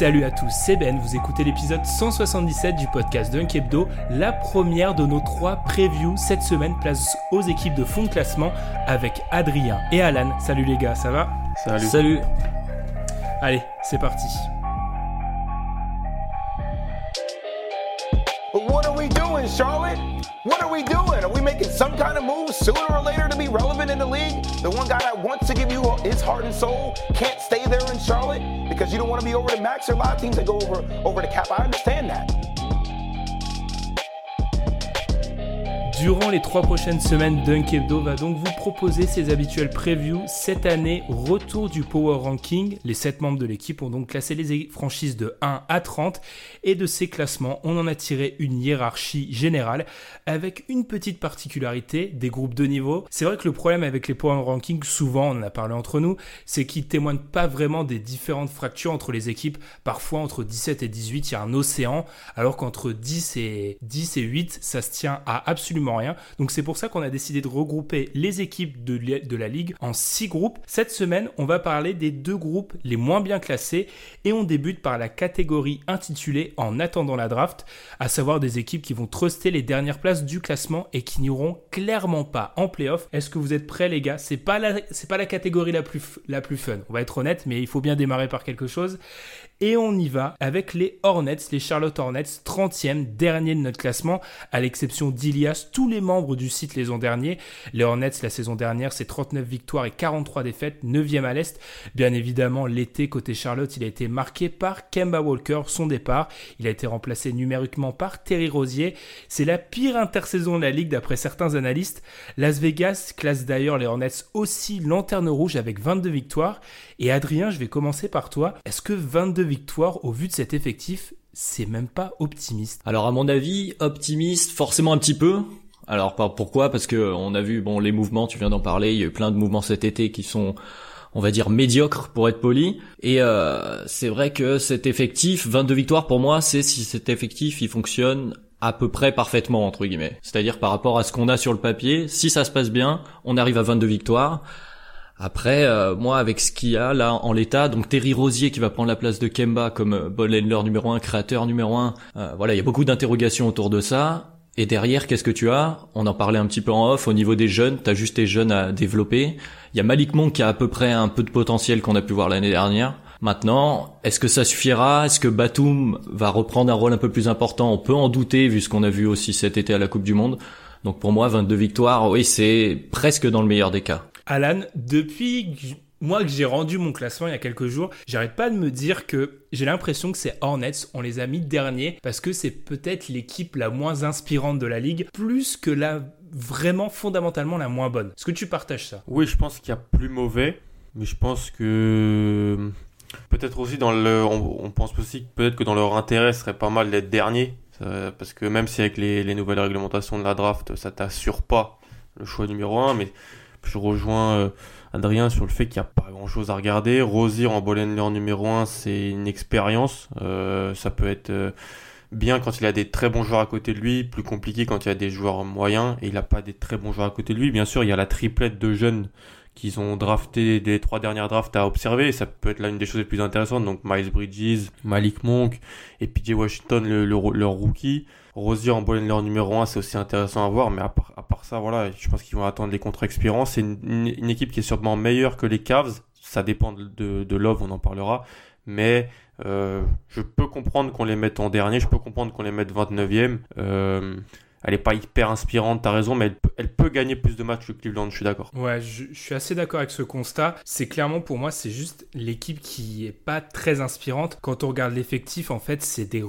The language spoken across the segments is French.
Salut à tous, c'est Ben, vous écoutez l'épisode 177 du podcast Dunk Hebdo, la première de nos trois previews cette semaine place aux équipes de fond de classement avec Adrien et Alan. Salut les gars, ça va? Salut. Salut. Allez, c'est parti. But what are we doing, Charlotte? What are we doing? Are we making some kind of move sooner or later to be relevant in the league? The one guy that wants to give you his heart and soul can't stay there in Charlotte because you don't want to be over the max. or a lot of teams that go over over the cap. I understand that. Durant les trois prochaines semaines, Dunk Hebdo va donc vous proposer ses habituels previews. Cette année, retour du Power Ranking. Les 7 membres de l'équipe ont donc classé les franchises de 1 à 30. Et de ces classements, on en a tiré une hiérarchie générale avec une petite particularité des groupes de niveau. C'est vrai que le problème avec les Power Rankings, souvent, on en a parlé entre nous, c'est qu'ils témoignent pas vraiment des différentes fractures entre les équipes. Parfois, entre 17 et 18, il y a un océan, alors qu'entre 10 et 10 et 8, ça se tient à absolument rien. Donc c'est pour ça qu'on a décidé de regrouper les équipes de, la ligue en six groupes. Cette semaine, on va parler des deux groupes les moins bien classés et on débute par la catégorie intitulée En attendant la draft, à savoir des équipes qui vont truster les dernières places du classement et qui n'iront clairement pas en playoff. Est-ce que vous êtes prêts les gars? C'est pas la catégorie la plus la plus fun. On va être honnête, mais il faut bien démarrer par quelque chose. Et on y va avec les Hornets, les Charlotte Hornets, 30e, dernier de notre classement, à l'exception d'Ilias. Tous les membres du site les ont derniers. Les Hornets, la saison dernière, c'est 39 victoires et 43 défaites, 9e à l'Est. Bien évidemment, l'été côté Charlotte, il a été marqué par Kemba Walker, son départ. Il a été remplacé numériquement par Terry Rosier. C'est la pire intersaison de la ligue d'après certains analystes. Las Vegas classe d'ailleurs les Hornets aussi lanterne rouge avec 22 victoires. Et Adrien, je vais commencer par toi. Est-ce que 22 victoires au vu de cet effectif, c'est même pas optimiste? Alors à mon avis, optimiste, forcément un petit peu. Alors pourquoi? Parce que on a vu bon les mouvements, tu viens d'en parler, il y a eu plein de mouvements cet été qui sont on va dire médiocres pour être poli et euh, c'est vrai que cet effectif 22 victoires pour moi, c'est si cet effectif il fonctionne à peu près parfaitement entre guillemets. C'est-à-dire par rapport à ce qu'on a sur le papier, si ça se passe bien, on arrive à 22 victoires. Après, euh, moi, avec ce qu'il y a là en l'état, donc Terry Rosier qui va prendre la place de Kemba comme euh, handler numéro un, créateur numéro un, euh, voilà, il y a beaucoup d'interrogations autour de ça. Et derrière, qu'est-ce que tu as? On en parlait un petit peu en off, au niveau des jeunes, t'as juste tes jeunes à développer. Il y a Malik Monk qui a à peu près un peu de potentiel qu'on a pu voir l'année dernière. Maintenant, est-ce que ça suffira? Est-ce que Batum va reprendre un rôle un peu plus important? On peut en douter vu ce qu'on a vu aussi cet été à la Coupe du Monde. Donc pour moi, 22 victoires, oui, c'est presque dans le meilleur des cas. Alan, depuis moi que j'ai rendu mon classement il y a quelques jours, j'arrête pas de me dire que j'ai l'impression que ces Hornets, on les a mis derniers parce que c'est peut-être l'équipe la moins inspirante de la ligue, plus que la vraiment fondamentalement la moins bonne. Est-ce que tu partages ça? Oui, je pense qu'il y a plus mauvais, mais je pense que peut-être aussi dans le, on, pense aussi que peut-être que dans leur intérêt ce serait pas mal d'être dernier, Ça- parce que même si avec les, les nouvelles réglementations de la draft, ça t'assure pas le choix numéro un, mais je rejoins euh, Adrien sur le fait qu'il n'y a pas grand-chose à regarder. Rosier en ball handler numéro un, c'est une expérience. Euh, ça peut être euh, bien quand il a des très bons joueurs à côté de lui, plus compliqué quand il y a des joueurs moyens et il n'a pas des très bons joueurs à côté de lui. Bien sûr, il y a la triplette de jeunes qu'ils ont drafté des trois dernières drafts à observer ça peut être là une des choses les plus intéressantes. Donc Miles Bridges, Malik Monk et PJ Washington, le, le- leur rookie. Rosier en handler numéro 1, c'est aussi intéressant à voir, mais à part, ça, voilà, je pense qu'ils vont attendre les contrats expirants. C'est une, équipe qui est sûrement meilleure que les Cavs. Ça dépend de, Love, on en parlera. Mais euh, je peux comprendre qu'on les mette en dernier, je peux comprendre qu'on les mette 29e. Euh, elle est pas hyper inspirante, t'as raison, mais elle, peut- gagner plus de matchs que Cleveland, je suis d'accord. Ouais, je, suis assez d'accord avec ce constat. C'est clairement pour moi, c'est juste l'équipe qui est pas très inspirante. Quand on regarde l'effectif, en fait, c'est des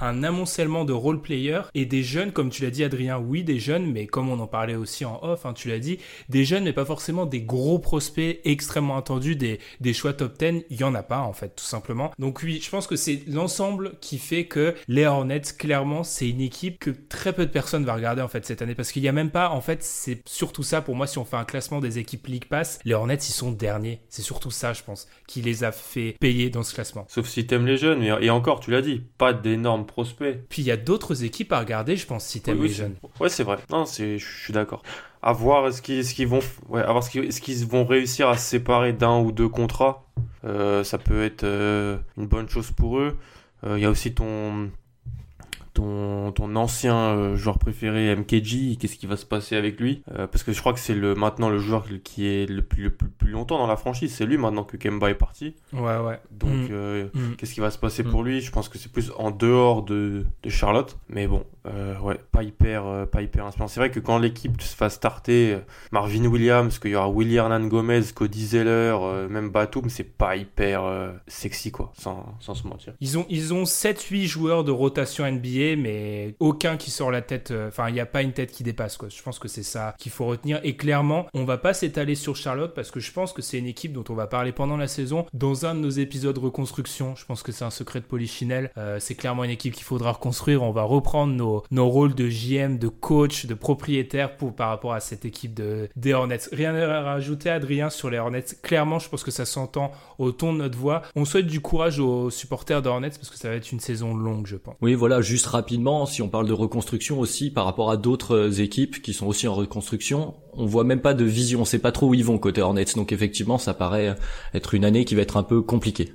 un amoncellement de role players et des jeunes, comme tu l'as dit, Adrien. Oui, des jeunes, mais comme on en parlait aussi en off, hein, tu l'as dit, des jeunes, mais pas forcément des gros prospects extrêmement attendus, des, choix top 10. Il y en a pas, en fait, tout simplement. Donc oui, je pense que c'est l'ensemble qui fait que les Hornets, clairement, c'est une équipe que très peu de personnes va regarder en fait cette année parce qu'il y a même pas, en fait, c'est surtout ça pour moi. Si on fait un classement des équipes League Pass, les Hornets ils sont derniers. C'est surtout ça, je pense, qui les a fait payer dans ce classement. Sauf si t'aimes les jeunes, et encore, tu l'as dit, pas d'énormes prospects. Puis il y a d'autres équipes à regarder, je pense, si t'aimes Oui, les jeunes. Ouais, c'est vrai. Non, c'est, je suis d'accord. À voir est-ce qu'ils, vont, ouais, à voir ce qu'ils vont réussir à se séparer d'un ou deux contrats. Euh, ça peut être euh, une bonne chose pour eux. Euh, Il y a aussi ton, ton, ton ancien euh, joueur préféré MKG. Qu'est-ce qui va se passer avec lui? Euh, Parce que je crois que c'est le maintenant le joueur qui est le plus, le plus, plus longtemps dans la franchise. C'est lui maintenant que Kemba est parti. Ouais, ouais. Donc, Mm. euh, Mm. Qu'est-ce qui va se passer Mm. pour lui? Je pense que c'est plus en dehors de, de Charlotte. Mais bon, euh, ouais, pas hyper, pas hyper inspirant. C'est vrai que quand l'équipe se va starter, Marvin Williams, qu'il y aura Willy Hernan Gomez, Cody Zeller, même Batum, c'est pas hyper sexy, quoi, sans, sans se mentir. Ils ont, ils ont 7-8 joueurs de rotation NBA, mais aucun qui sort la tête. euh, Enfin, il n'y a pas une tête qui dépasse. Quoi. Je pense que c'est ça qu'il faut retenir. Et clairement, on va pas s'étaler sur Charlotte parce que je pense que c'est une équipe dont on va parler pendant la saison. Dans un de nos épisodes reconstruction, je pense que c'est un secret de Polichinelle. Euh, c'est clairement une équipe qu'il faudra reconstruire. On va reprendre nos, nos rôles de JM, de coach, de propriétaire pour, par rapport à cette équipe de, des Hornets. Rien à rajouter, Adrien, sur les Hornets. Clairement, je pense que ça s'entend au ton de notre voix. On souhaite du courage aux supporters des Hornets parce que ça va être une saison longue, je pense. Oui, voilà, juste rapidement, si on parle de reconstruction aussi par rapport à d'autres équipes qui sont aussi en reconstruction, on voit même pas de vision, on sait pas trop où ils vont côté Hornets. Donc effectivement, ça paraît être une année qui va être un peu compliquée.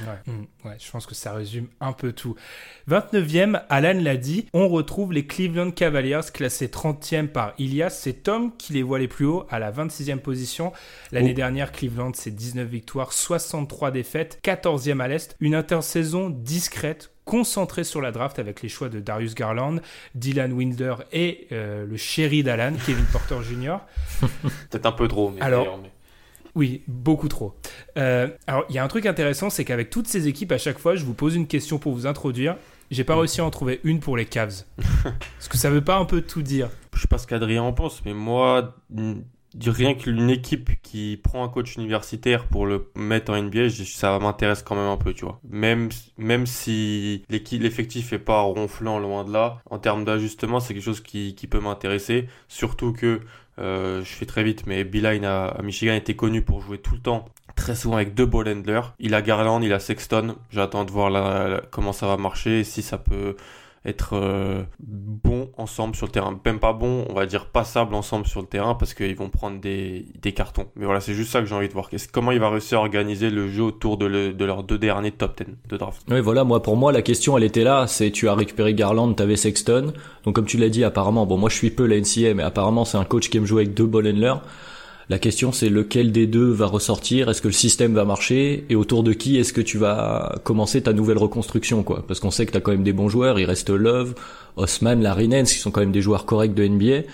Ouais, mm, ouais, je pense que ça résume un peu tout. 29e, Alan l'a dit, on retrouve les Cleveland Cavaliers classés 30e par Ilias. C'est Tom qui les voit les plus hauts à la 26e position. L'année Oh. dernière, Cleveland, c'est 19 victoires, 63 défaites, 14e à l'Est. Une intersaison discrète, concentrée sur la draft avec les choix de Darius Garland, Dylan Winder et euh, le chéri d'Alan, Kevin Porter Jr. Peut-être un peu trop, mais Alors- mais- Oui, beaucoup trop. Euh, alors, il y a un truc intéressant, c'est qu'avec toutes ces équipes, à chaque fois, je vous pose une question pour vous introduire. J'ai pas réussi à en trouver une pour les Cavs. Parce que ça veut pas un peu tout dire. Je sais pas ce qu'Adrien en pense, mais moi, rien qu'une équipe qui prend un coach universitaire pour le mettre en NBA, ça m'intéresse quand même un peu, tu vois. Même, même si l'effectif est pas ronflant loin de là, en termes d'ajustement, c'est quelque chose qui, peut m'intéresser. Surtout que, euh, je fais très vite, mais Beeline à, à Michigan était connu pour jouer tout le temps très souvent avec deux ball handlers. Il a Garland, il a Sexton. J'attends de voir comment ça va marcher et si ça peut être euh, bon ensemble sur le terrain. Même pas bon, on va dire passable ensemble sur le terrain parce qu'ils vont prendre des, des cartons. Mais voilà, c'est juste ça que j'ai envie de voir. Comment il va réussir à organiser le jeu autour de, le- de leurs deux derniers top 10 de draft? Oui, voilà, moi pour moi la question elle était là, c'est tu as récupéré Garland, t'avais Sexton. Donc comme tu l'as dit apparemment, bon moi je suis peu la NCA mais apparemment c'est un coach qui aime jouer avec deux ball handlers. La question c'est lequel des deux va ressortir, est-ce que le système va marcher? Et autour de qui est-ce que tu vas commencer ta nouvelle reconstruction quoi? Parce qu'on sait que t'as quand même des bons joueurs, il reste Love, Osman, Larry Nance qui sont quand même des joueurs corrects de NBA.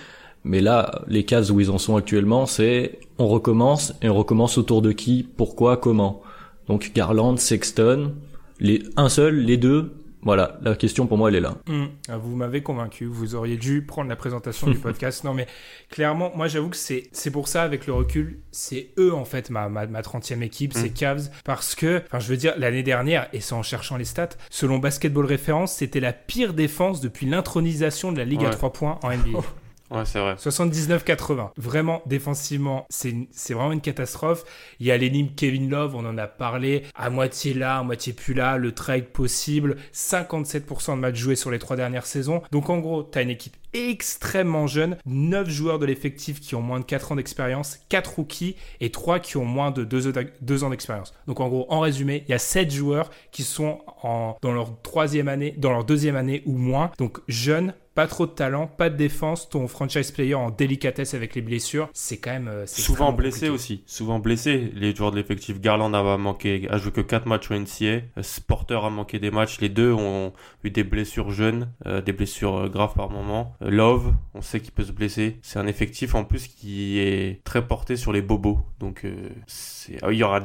Mais là, les cases où ils en sont actuellement, c'est on recommence et on recommence autour de qui, pourquoi, comment. Donc Garland, Sexton, les un seul, les deux. Voilà, la question pour moi elle est là. Hum, ah, Vous m'avez convaincu. Vous auriez dû prendre la présentation du podcast. Non, mais clairement, moi, j'avoue que c'est c'est pour ça, avec le recul, c'est eux, en fait, ma, ma, ma 30e équipe, c'est Mm. Cavs. Parce que, enfin, je veux dire, l'année dernière, et c'est en cherchant les stats, selon Basketball Référence, c'était la pire défense depuis l'intronisation de la Ligue à Ouais. 3 points en NBA. Ouais, c'est vrai. 79-80. Vraiment, défensivement, c'est vraiment une catastrophe. Il y a l'énigme Kevin Love, on en a parlé, à moitié là, à moitié plus là, le trade possible, 57% de matchs joués sur les trois dernières saisons. Donc en gros, tu une équipe extrêmement jeune, 9 joueurs de l'effectif qui ont moins de 4 ans d'expérience, 4 rookies et 3 qui ont moins de 2, ans d'expérience. Donc en gros, en résumé, il y a 7 joueurs qui sont en, dans leur troisième année, dans leur deuxième année ou moins, donc jeunes, pas trop de talent, pas de défense, ton franchise player en délicatesse avec les blessures, c'est quand même. euh, Souvent blessé compliqué. aussi. Souvent blessé. Les joueurs de l'effectif Garland a manqué, a joué que 4 matchs au NCA. Euh, Porter a manqué des matchs. Les deux ont eu des blessures jeunes, euh, des blessures euh, graves par moment. Love, on sait qu'il peut se blesser. C'est un effectif en plus qui est très porté sur les bobos. Donc euh, c'est, ah oui, il y aura.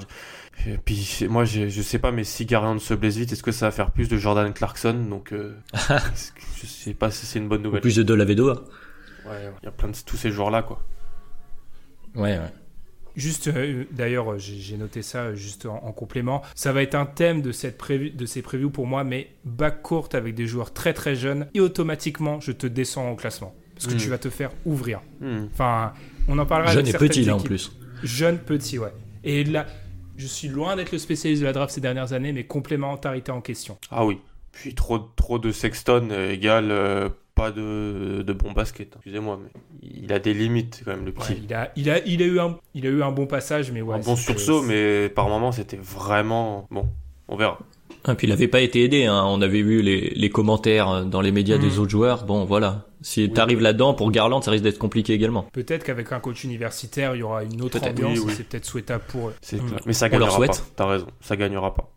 Et puis c'est- moi je, je sais pas mais si Garland se blesse vite est-ce que ça va faire plus de Jordan Clarkson? Donc euh, je sais pas si c'est une bonne Ou nouvelle plus de Dolavedova. Ouais, ouais. il y a plein de tous ces joueurs là quoi Ouais, ouais. Juste, euh, d'ailleurs, euh, j'ai noté ça euh, juste en, en complément. Ça va être un thème de, cette prévu, de ces previews pour moi, mais backcourt avec des joueurs très très jeunes, et automatiquement, je te descends au classement. Parce que Mm. tu vas te faire ouvrir. Hmm. Enfin, on en parlera Jeune avec et petit là en plus. Jeune, petit, ouais. Et là, je suis loin d'être le spécialiste de la draft ces dernières années, mais complémentarité en question. Ah oui. Puis trop, trop de Sexton euh, égale euh, pas de, de bon basket. hein. Excusez-moi, mais il a des limites quand même, le petit. Ouais, il, a, il, a, il, a eu un, il a eu un bon passage, mais ouais. un bon sursaut, mais par moment c'était vraiment. Bon, on verra. Et puis il avait pas été aidé, hein. on avait vu les, les commentaires euh, dans les médias Mhm. des autres joueurs. Bon voilà, si Oui. t'arrives là-dedans pour Garland, ça risque d'être compliqué également. Peut-être qu'avec un coach universitaire, il y aura une autre ambiance, oui, oui. et c'est peut-être souhaitable pour eux. C'est clair. Mais ça gagnera pas. T'as raison, ça gagnera pas.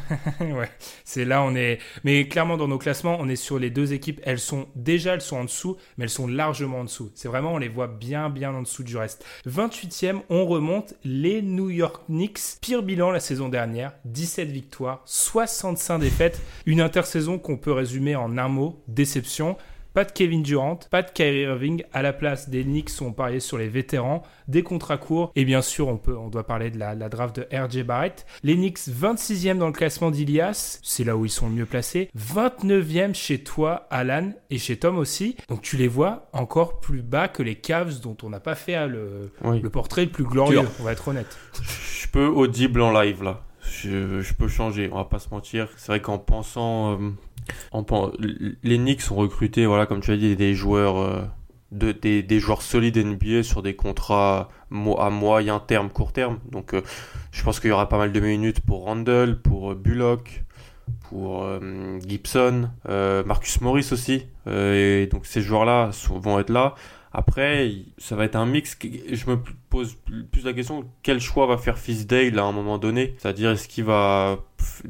ouais, c'est là on est. Mais clairement dans nos classements, on est sur les deux équipes. Elles sont déjà, elles sont en dessous, mais elles sont largement en dessous. C'est vraiment, on les voit bien, bien en dessous du reste. 28e, on remonte les New York Knicks. Pire bilan la saison dernière, 17 victoires, 65 défaites. Une intersaison qu'on peut résumer en un mot déception. Pas de Kevin Durant, pas de Kyrie Irving. À la place des Knicks, on parié sur les vétérans, des contrats courts. Et bien sûr, on, peut, on doit parler de la, la draft de RJ Barrett. Les Knicks, 26e dans le classement d'Ilias. C'est là où ils sont le mieux placés. 29e chez toi, Alan, et chez Tom aussi. Donc tu les vois encore plus bas que les Cavs, dont on n'a pas fait hein, le, Oui. le portrait le plus glorieux, Dur. on va être honnête. Je peux audible en live là. Je, je peux changer, on va pas se mentir. C'est vrai qu'en pensant, euh, en les Knicks ont recruté, voilà, comme tu as dit, des joueurs, euh, de, des, joueurs solides NBA sur des contrats à moyen terme, court terme. Donc, euh, je pense qu'il y aura pas mal de minutes pour Randall, pour euh, Bullock, pour Gibson, Marcus Morris aussi. Et donc ces joueurs-là vont être là. Après, ça va être un mix. Je me pose plus la question quel choix va faire Fisdale à un moment donné? C'est-à-dire, est-ce qu'il va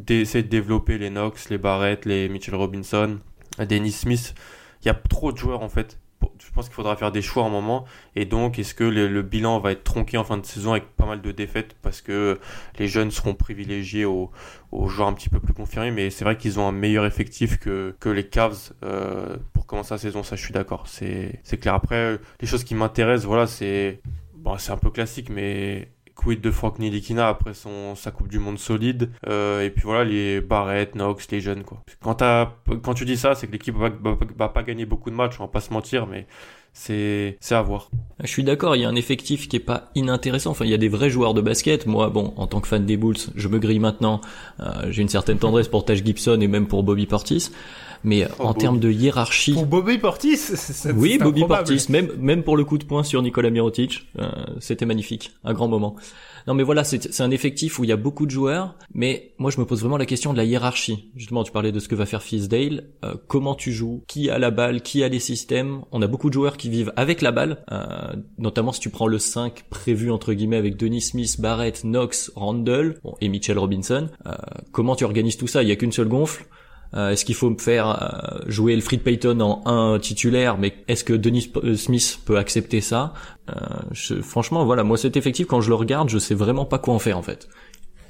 essayer de développer les Knox, les Barrett, les Mitchell Robinson, Dennis Smith? Il y a trop de joueurs en fait. Je pense qu'il faudra faire des choix à un moment. Et donc, est-ce que le, bilan va être tronqué en fin de saison avec pas mal de défaites parce que les jeunes seront privilégiés aux, joueurs un petit peu plus confirmés? Mais c'est vrai qu'ils ont un meilleur effectif que, que les Cavs euh, pour commencer la saison. Ça, je suis d'accord. C'est c'est clair. Après, les choses qui m'intéressent, voilà, c'est bon, c'est un peu classique, mais quid de Frank Nilikina après son, sa Coupe du Monde solide. Euh, et puis voilà, les Barrett, Knox, les jeunes. Quoi. Quand, quand tu dis ça, c'est que l'équipe va, va- pas gagner beaucoup de matchs, on va pas se mentir, mais c'est c'est à voir. Je suis d'accord, il y a un effectif qui est pas inintéressant. Enfin, il y a des vrais joueurs de basket. Moi, bon, en tant que fan des Bulls, je me grille maintenant. Euh, J'ai une certaine tendresse pour Taj Gibson et même pour Bobby Portis. Mais Oh, en Bobby. termes de hiérarchie, Pour Bobby Portis, c'est- oui, Bobby improbable. Portis, même même pour le coup de poing sur Nikola Mirotic, euh, c'était magnifique, un grand moment. Non, mais voilà, c'est c'est un effectif où il y a beaucoup de joueurs, mais moi je me pose vraiment la question de la hiérarchie. Justement, tu parlais de ce que va faire Fisdale, euh, comment tu joues, qui a la balle, qui a les systèmes? On a beaucoup de joueurs qui vivent avec la balle, euh, notamment si tu prends le 5 prévu entre guillemets avec Denis Smith, Barrett, Knox, Randall bon, et Mitchell Robinson. Euh, comment tu organises tout ça? Il y a qu'une seule gonfle. Euh, est-ce qu'il faut me faire euh, jouer le Fred Payton en un titulaire Mais est-ce que Denis euh, Smith peut accepter ça? Euh, je- Franchement, voilà, moi cet effectif, quand je le regarde, je sais vraiment pas quoi en faire en fait.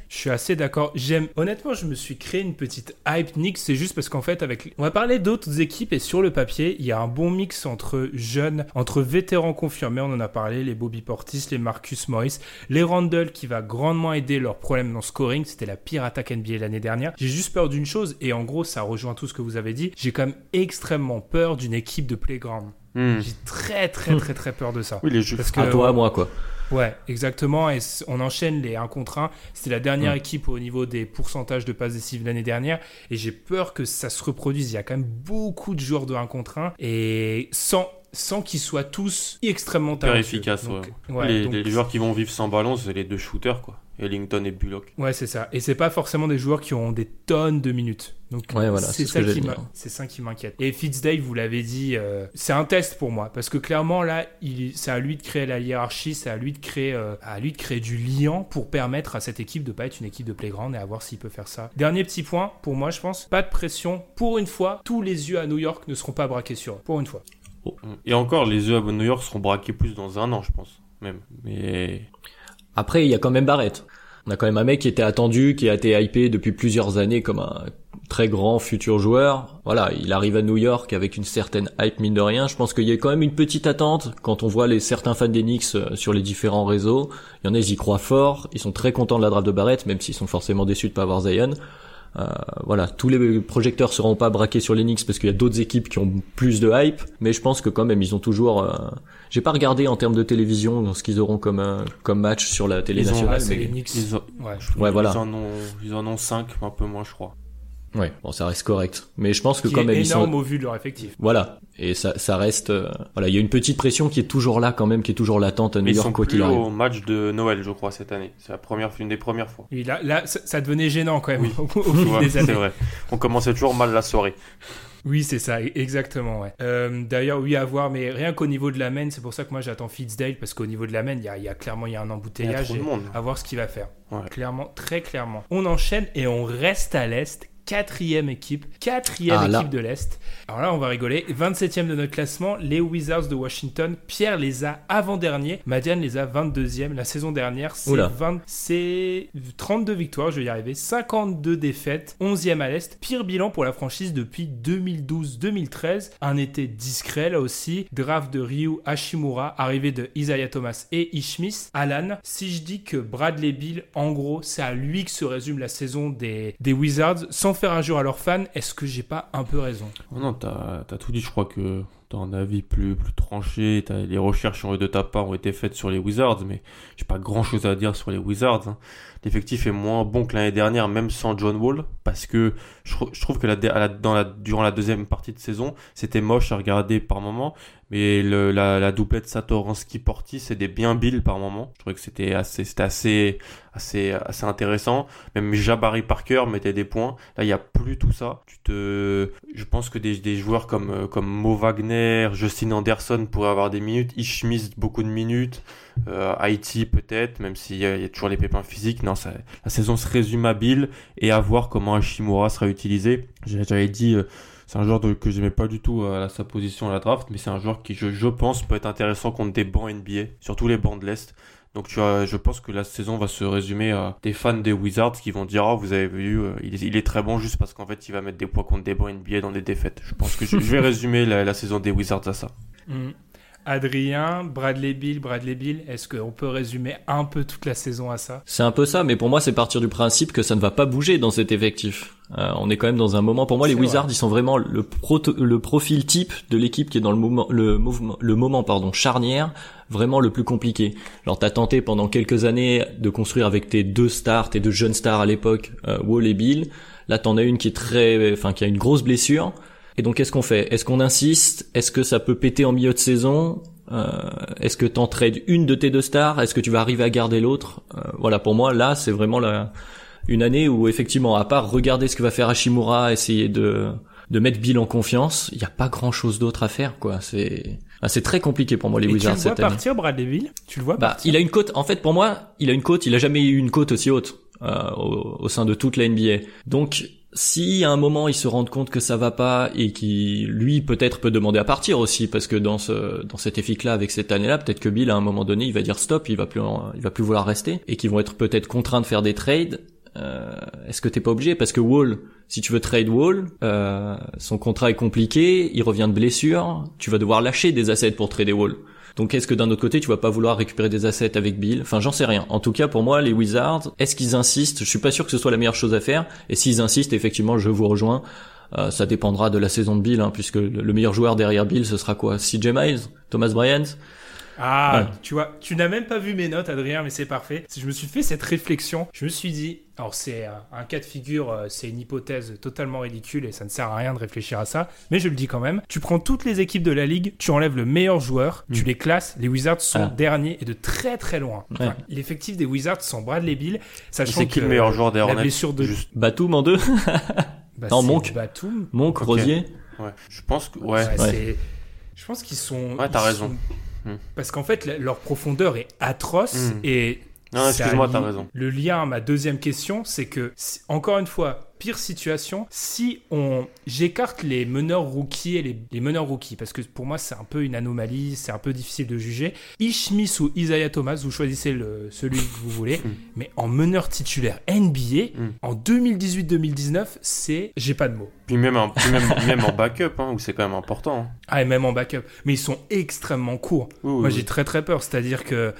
Je suis assez d'accord. J'aime. Honnêtement, je me suis créé une petite hype Knicks. C'est juste parce qu'en fait, avec. On va parler d'autres équipes et sur le papier, il y a un bon mix entre jeunes, entre vétérans confirmés. On en a parlé. Les Bobby Portis, les Marcus Morris, les Randall qui va grandement aider leurs problèmes dans le scoring. C'était la pire attaque NBA l'année dernière. J'ai juste peur d'une chose et en gros, ça rejoint tout ce que vous avez dit. J'ai quand même extrêmement peur d'une équipe de playground. Hmm. J'ai très, très, très, très peur de ça. Oui, les jeux. Parce que À toi, à moi, quoi. Ouais, exactement. Et on enchaîne les 1 contre 1. C'était la dernière équipe au niveau des pourcentages de passes décisives l'année dernière. Et j'ai peur que ça se reproduise. Il y a quand même beaucoup de joueurs de 1 contre 1. Et sans, sans qu'ils soient tous extrêmement talentueux. efficace, Donc, ouais. ouais, les, donc- les joueurs qui vont vivre sans ballon, c'est les deux shooters, quoi. Ellington et Bullock. Ouais, c'est ça. Et c'est pas forcément des joueurs qui ont des tonnes de minutes. Donc Ouais, voilà, c'est c'est ce ça que qui m'inquiète. Et Fitzdale, vous l'avez dit, euh, c'est un test pour moi parce que clairement là, il, c'est à lui de créer la hiérarchie, c'est à lui de créer, euh, à lui de créer du liant pour permettre à cette équipe de pas être une équipe de playground et à voir s'il peut faire ça. Dernier petit point pour moi, je pense, pas de pression. Pour une fois, tous les yeux à New York ne seront pas braqués sur eux. Pour une fois. Et encore, les œufs à New York seront braqués plus dans un an, je pense. Même. Mais Après, il y a quand même Barrett. On a quand même un mec qui était attendu, qui a été hypé depuis plusieurs années comme un très grand futur joueur. Voilà, il arrive à New York avec une certaine hype mine de rien. Je pense qu'il y a quand même une petite attente quand on voit les certains fans Knicks euh, sur les différents réseaux. Il y en a, ils y croient fort. Ils sont très contents de la draft de Barrett, même s'ils sont forcément déçus de pas avoir Zion. Euh, voilà, tous les projecteurs seront pas braqués sur les Knicks parce qu'il y a d'autres équipes qui ont plus de hype, mais je pense que quand même ils ont toujours. euh, J'ai pas regardé en termes de télévision dans ce qu'ils auront comme euh, comme match sur la télé Ils ont- nationale, Ah, c'est mais ils ont, Ouais. Ouais, voilà. ils en ont, ils en ont 5, un peu moins, je crois. Ouais, bon ça reste correct. Mais je pense que quand même ils sont. au vu de leur effectif. Voilà, et ça ça reste. euh, Voilà, il y a une petite pression qui est toujours là quand même, qui est toujours latente à New Mais ils York sont quoi plus qu'il arrive. au match de Noël, je crois, cette année. C'est la première, une des premières fois. Et là, là, ça, ça devenait gênant quand même Oui. au, au fil des c'est années. vrai. On commençait toujours mal la soirée. Oui, c'est ça, e- exactement. Ouais. Euh, D'ailleurs, oui, à voir, mais rien qu'au niveau de la main, c'est pour ça que moi j'attends Fitzdale, parce qu'au niveau de la main, il y a, y a clairement il y a un Il y a embouteillage. trop de monde. À voir ce qu'il va faire. Ouais. Clairement, très clairement. On enchaîne et on reste à l'Est. Quatrième équipe, quatrième Ah, équipe de l'Est. Alors là, on va rigoler. 27e de notre classement, les Wizards de Washington. Pierre les a avant-dernier. Madiane les a 22e. La saison dernière, c'est Oula. 20 c'est 32 victoires, je vais y arriver. 52 défaites, 11e à l'Est. Pire bilan pour la franchise depuis 2012-2013. Un été discret là aussi. Draft de Ryu Hashimura, arrivée de Isaiah Thomas et Ishmis. Alan, si je dis que Bradley Bill, en gros, c'est à lui que se résume la saison des, des Wizards, sans faire injure à leurs fans, est-ce que j'ai pas un peu raison? Oh non, t'as as tout dit. Je crois que t'as un avis plus, plus tranché. T'as- les recherches de ta part ont été faites sur les Wizards, mais j'ai pas grand chose à dire sur les Wizards. hein. L'effectif est moins bon que l'année dernière, même sans John Wall, parce que je, trou- je trouve que dans durant la deuxième partie de saison, c'était moche à regarder par moment, mais la, doublette Satoransky-Portis, c'était bien Bill par moment. Je trouvais que c'était assez, assez, intéressant. Même Jabari Parker mettait des points. Là, il y a plus tout ça. Je pense que des, des joueurs comme, comme Mo Wagner, Justin Anderson pourraient avoir des minutes. Ishmis, beaucoup de minutes. Euh, Haïti, peut-être, même s'il y, y a toujours les pépins physiques. Non, la saison se résume à Bill et à voir comment Hashimura sera utilisé. J'avais dit, euh, c'est un joueur que j'aimais pas du tout à la- sa position à la draft, mais c'est un joueur qui, je, pense, peut être intéressant contre des bancs NBA, surtout les bancs de l'Est. Donc tu vois, je pense que la saison va se résumer à des fans des Wizards qui vont dire oh vous avez vu euh, il, est, très bon juste parce qu'en fait il va mettre des points contre des bancs NBA dans des défaites. Je pense que je, vais résumer la, saison des Wizards à ça. Hmm. Adrien, Bradley Bill, Bradley Bill, est-ce qu'on peut résumer un peu toute la saison à ça? C'est un peu ça, mais pour moi, c'est partir du principe que ça ne va pas bouger dans cet effectif. Euh, on est quand même dans un moment. Pour moi, les Wizards, vrai. ils sont vraiment le, proto- le profil type de l'équipe qui est dans le mouvement, le mouvement, le moment, pardon, charnière, vraiment le plus compliqué. Alors, t'as tenté pendant quelques années de construire avec tes deux stars, tes deux jeunes stars à l'époque, euh, Wall et Bill. Là, t'en as une qui est très, enfin, qui a une grosse blessure. Et donc, qu'est-ce qu'on fait? Est-ce qu'on insiste? Est-ce que ça peut péter en milieu de saison? Euh, Est-ce que t'en trades une de tes deux stars? Est-ce que tu vas arriver à garder l'autre? Euh, Voilà, pour moi, là, c'est vraiment la, une année où effectivement, à part regarder ce que va faire Hashimura, essayer de de mettre Bill en confiance, il n'y a pas grand-chose d'autre à faire, quoi. C'est ah, c'est très compliqué pour moi les Et tu le Wizards vois cette année. partir, Bradley Bill Tu le vois Bah, partir? il a une cote. En fait, pour moi, il a une cote. Il a jamais eu une cote aussi haute euh, au, au sein de toute la NBA. Donc, si à un moment il se rend compte que ça va pas et qui lui peut-être peut demander à partir aussi, parce que dans ce dans cet effic-là avec cette année-là, peut-être que Bill à un moment donné il va dire stop, il va plus en- il va plus vouloir rester et qu'ils vont être peut-être contraints de faire des trades. Euh, Est-ce que t'es pas obligé? Parce que Wall, si tu veux trade Wall, euh, son contrat est compliqué, il revient de blessure, tu vas devoir lâcher des assets pour trader Wall. Donc est-ce que d'un autre côté tu vas pas vouloir récupérer des assets avec Bill? Enfin j'en sais rien. En tout cas pour moi les Wizards, est-ce qu'ils insistent? Je suis pas sûr que ce soit la meilleure chose à faire. Et s'ils insistent, effectivement je vous rejoins. Euh, ça dépendra de la saison de Bill, hein, puisque le le meilleur joueur derrière Bill ce sera quoi? CJ Miles, Thomas Bryant? Ah, tu vois, tu n'as même pas vu mes notes, Adrien, mais c'est parfait. Si je me suis fait cette réflexion, je me suis dit, alors c'est un, cas de figure, euh, c'est une hypothèse totalement ridicule et ça ne sert à rien de réfléchir à ça, mais je le dis quand même. Tu prends toutes les équipes de la ligue, tu enlèves le meilleur joueur, tu mm. les classes, les Wizards sont ah. derniers et de très très loin. L'effectif des Wizards sans Bradley Bill, sachant c'est qui le meilleur joueur des Hornets? blessure de Juste... Batum en deux? Bah, Non, Monk. Batum. Monk, Rosier. Ouais. Je pense que ouais. Je pense qu'ils sont. Ouais, t'as raison. Hmm. Parce qu'en fait, leur profondeur est atroce hmm. et. Non, excuse-moi, t'as raison. Le lien à ma deuxième question, c'est que, encore une fois, pire situation si on j'écarte les meneurs rookies et les, meneurs rookies parce que pour moi c'est un peu une anomalie, c'est un peu difficile de juger. Ishmis ou Isaiah Thomas, vous choisissez le, celui que vous voulez, hmm. mais en meneur titulaire NBA hmm. en 2018-2019, c'est j'ai pas de mots. Puis même en, même, en backup, hein, où c'est quand même important. Hein. Ah, et même en backup. Mais ils sont extrêmement courts. Moi, j'ai très très peur. C'est-à-dire que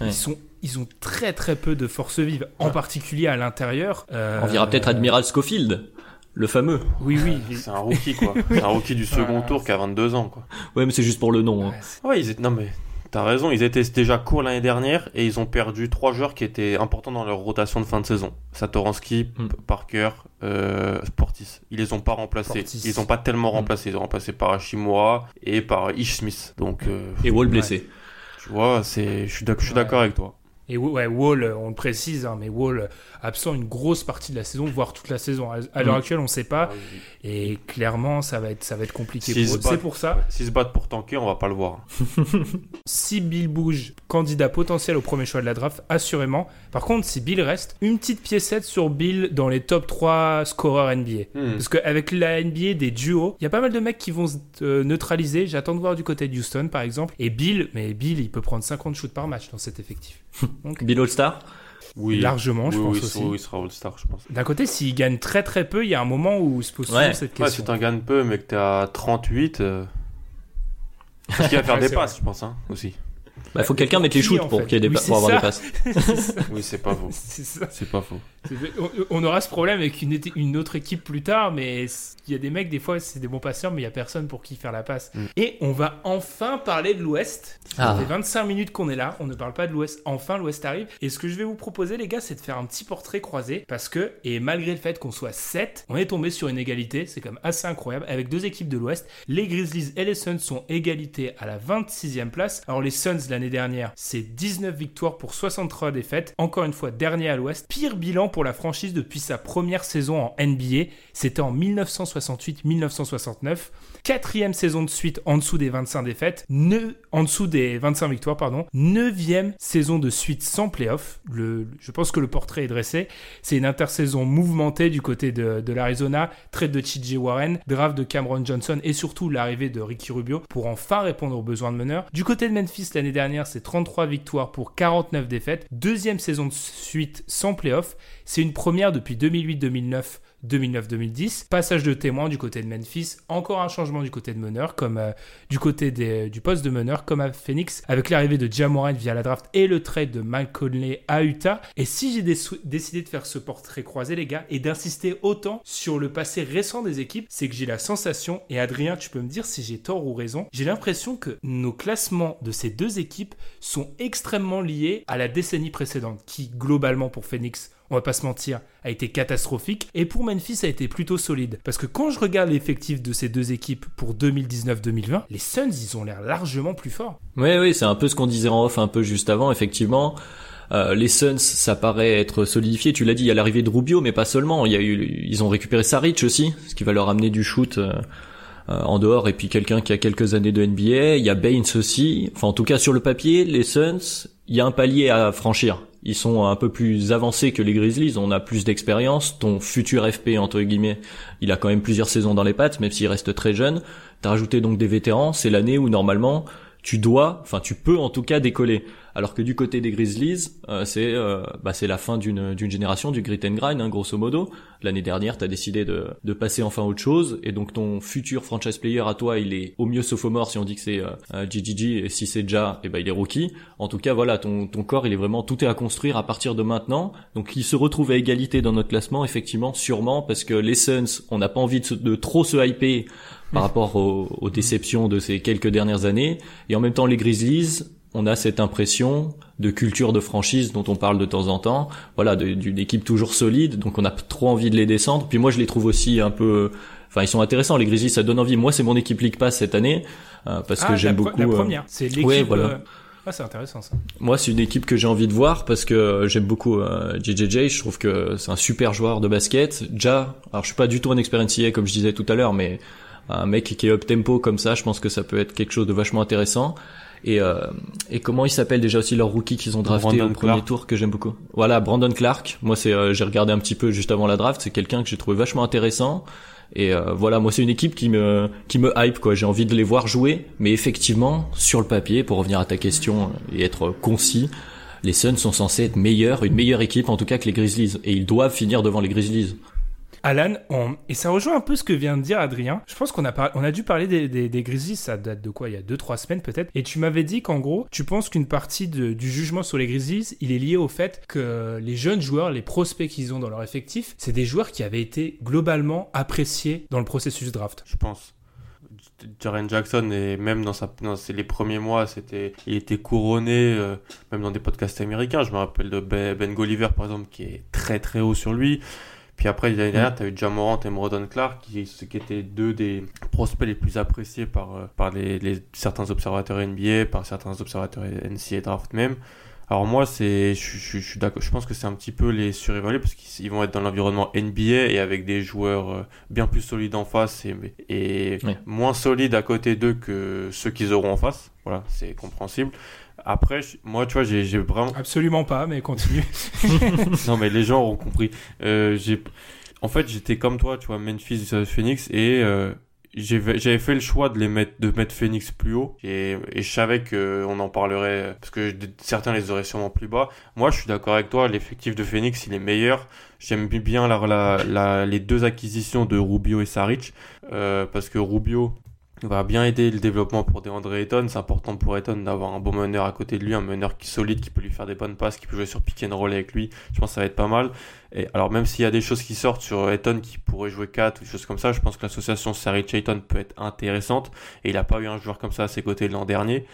ils sont ils ont très très peu de force vive, en particulier à l'intérieur. Euh, On verra peut-être Admiral Schofield, le fameux. Oui, oui. C'est un rookie, quoi. un rookie du second tour qui a 22 ans, quoi. Ouais, mais c'est juste pour le nom. Hein. Ouais, ils étaient... non mais t'as raison, ils étaient déjà courts l'année dernière et ils ont perdu trois joueurs qui étaient importants dans leur rotation de fin de saison. Satoransky, hmm. Parker, euh, Sportis. Ils les ont pas remplacés. Ils ont pas tellement hmm. remplacé. Ils ont remplacé par Hashimura et par Ish Smith. Donc. Euh, et Wall blessé. Vois, c'est, je suis d'accord avec toi. Et ouais, Wall, on le précise, hein, mais Wall absent une grosse partie de la saison, voire toute la saison. À, l'heure mm. actuelle, on ne sait pas. Ah et clairement, ça va être, ça va être compliqué C'est pour ça. S'ils se battent pour tanker, on va pas le voir. si Bill bouge, candidat potentiel au premier choix de la draft, assurément. Par contre, si Bill reste, une petite piécette sur Bill dans les top 3 scoreurs NBA. Hmm. Parce qu'avec la NBA des duos, il y a pas mal de mecs qui vont se euh, neutraliser. J'attends de voir du côté de Houston, par exemple. Et Bill, mais Bill, il peut prendre 50 shoots par match dans cet effectif. Donc, Bill All-Star oui, largement, je pense oui, aussi. Oui, il sera All-Star, je pense. D'un côté, s'il gagne très très peu, il y a un moment où se pose cette question. Ouais, si t'en gagnes peu, mais que t'es à 38, euh... parce qu'il va faire des passes, je pense, hein, aussi. Bah, faut que quelqu'un mette les shoots pour, qu'il y ait des, pour avoir des passes. oui, c'est pas faux. C'est pas faux. On aura ce problème avec une, une autre équipe plus tard, mais il y a des mecs, des fois, c'est des bons passeurs, mais il y a personne pour qui faire la passe. Mm. Et on va enfin parler de l'Ouest. Ça ah. fait 25 minutes qu'on est là, on ne parle pas de l'Ouest. Enfin, l'Ouest arrive. Et ce que je vais vous proposer, les gars, c'est de faire un petit portrait croisé, parce que, et malgré le fait qu'on soit 7, on est tombé sur une égalité, c'est comme assez incroyable, avec deux équipes de l'Ouest. Les Grizzlies et les Suns sont égalité à la 26e place. Alors, les Suns, l'année dernière, c'est 19 victoires pour 63 défaites. Encore une fois, dernier à l'Ouest. Pire bilan pour la franchise depuis sa première saison en NBA. C'était en 1968-1969. Quatrième saison de suite en dessous des 25 défaites, en dessous des 25 victoires, pardon. Neuvième saison de suite sans playoff. Le, je pense que le portrait est dressé. C'est une intersaison mouvementée du côté de, de l'Arizona, trade de TJ Warren, draft de Cameron Johnson et surtout l'arrivée de Ricky Rubio pour enfin répondre aux besoins de meneur. Du côté de Memphis l'année dernière, c'est 33 victoires pour 49 défaites. Deuxième saison de suite sans playoff. C'est une première depuis 2008-2009 2009-2010. Passage de témoin du côté de Memphis, encore un changement du côté de meneur, comme euh, du côté du poste de meneur, comme à Phoenix, avec l'arrivée de Jamoran via la draft et le trade de Mike Conley à Utah. Et si j'ai décidé de faire ce portrait croisé, les gars, et d'insister autant sur le passé récent des équipes, c'est que j'ai la sensation, et Adrien, tu peux me dire si j'ai tort ou raison, j'ai l'impression que nos classements de ces deux équipes sont extrêmement liés à la décennie précédente, qui globalement pour Phoenix on va pas se mentir, a été catastrophique. Et pour Memphis, a été plutôt solide. Parce que quand je regarde l'effectif de ces deux équipes pour 2019-2020, les Suns, ils ont l'air largement plus forts. Oui, oui, c'est un peu ce qu'on disait en off un peu juste avant, effectivement. Euh, les Suns, ça paraît être solidifié. Tu l'as dit, il y a l'arrivée de Rubio, mais pas seulement. Ils ont récupéré Saric aussi, ce qui va leur amener du shoot euh, euh, en dehors. Et puis quelqu'un qui a quelques années de NBA. Il y a Baines aussi. Enfin, en tout cas, sur le papier, les Suns, il y a un palier à franchir ils sont un peu plus avancés que les Grizzlies, on a plus d'expérience. Ton futur FP entre guillemets, il a quand même plusieurs saisons dans les pattes, même s'il reste très jeune. T'as rajouté donc des vétérans, c'est l'année où normalement tu dois, enfin tu peux en tout cas décoller. Alors que du côté des Grizzlies, euh, c'est euh, bah, c'est la fin d'une d'une génération du grit and grind, hein, grosso modo. L'année dernière, tu as décidé de, de passer enfin autre chose, et donc ton futur franchise player à toi, il est au mieux sophomore si on dit que c'est euh, GGG, et si c'est déjà, et eh ben il est rookie. En tout cas, voilà, ton ton corps, il est vraiment tout est à construire à partir de maintenant. Donc il se retrouve à égalité dans notre classement, effectivement, sûrement parce que les Suns, on n'a pas envie de, de trop se hyper par rapport aux, aux, déceptions de ces quelques dernières années. Et en même temps, les Grizzlies, on a cette impression de culture de franchise dont on parle de temps en temps. Voilà, d'une équipe toujours solide, donc on a trop envie de les descendre. Puis moi, je les trouve aussi un peu, enfin, ils sont intéressants. Les Grizzlies, ça donne envie. Moi, c'est mon équipe League Pass cette année euh, parce que Ah, j'aime beaucoup. La euh, première, c'est l'équipe. ouais, voilà. euh, Ah, c'est intéressant ça. Moi, c'est une équipe que j'ai envie de voir parce que euh, j'aime beaucoup euh, JJJ. Je trouve que c'est un super joueur de basket. Ja, alors je suis pas du tout un NCAA comme je disais tout à l'heure, mais un mec qui est up tempo comme ça, je pense que ça peut être quelque chose de vachement intéressant. Et, euh, et comment il s'appelle déjà aussi leur rookie qu'ils ont drafté Brandon au premier Clark. tour que j'aime beaucoup. Voilà, Brandon Clark. Moi, c'est euh, j'ai regardé un petit peu juste avant la draft. C'est quelqu'un que j'ai trouvé vachement intéressant. Et euh, voilà, moi c'est une équipe qui me qui me hype quoi. J'ai envie de les voir jouer, mais effectivement sur le papier, pour revenir à ta question et être concis, les Suns sont censés être meilleurs, une meilleure équipe en tout cas que les Grizzlies, et ils doivent finir devant les Grizzlies. Alan, et ça rejoint un peu ce que vient de dire Adrien. Je pense qu'on a, par- on a dû parler des, des, Grizzlies, ça date de quoi Il y a 2-3 semaines peut-être. Et tu m'avais dit qu'en gros, tu penses qu'une partie du jugement sur les Grizzlies, il est lié au fait que les jeunes joueurs, les prospects qu'ils ont dans leur effectif, c'est des joueurs qui avaient été globalement appréciés dans le processus draft. je pense. Jaren Jackson et même dans sa ses- les premiers mois c'était il était couronné euh, même dans des podcasts américains je me rappelle de Ben, Ben Golliver par exemple qui est très très haut sur lui puis après l'année dernière tu as eu Jamorant et Mrodon Clark qui, qui étaient deux des prospects les plus appréciés par euh, par les, les- certains observateurs NBA par certains observateurs NCAA draft même alors moi, c'est, je, je- je suis d'accord. Je pense que c'est un petit peu les surévaluer parce qu'ils ils vont être dans l'environnement NBA et avec des joueurs euh, bien plus solides en face et, moins solides à côté d'eux que ceux qu'ils auront en face. Voilà, c'est compréhensible. Après, moi, tu vois, j'ai vraiment. Absolument pas, mais continue. non, mais les gens auront compris. Euh, j'ai, en fait, j'étais comme toi, tu vois, Memphis, euh, Phoenix, et euh, j'avais fait le choix de les mettre, de mettre Phoenix plus haut, et, et je savais que on en parlerait parce que certains les auraient sûrement plus bas. Moi, je suis d'accord avec toi. L'effectif de Phoenix, il est meilleur. J'aime bien la, la, la- les deux acquisitions de Rubio et Saric, euh, parce que Rubio va bien aider le développement pour DeAndre Ayton. C'est important pour Ayton d'avoir un bon meneur à côté de lui, un meneur qui est solide, qui peut lui faire des bonnes passes, qui peut jouer sur pick and roll avec lui. Je pense que ça va être pas mal. Et alors même s'il y a des choses qui sortent sur Ayton qui pourrait jouer 4 ou des choses comme ça, je pense que l'association Saric Ayton peut être intéressante. Et il n'a pas eu un joueur comme ça à ses côtés l'an dernier.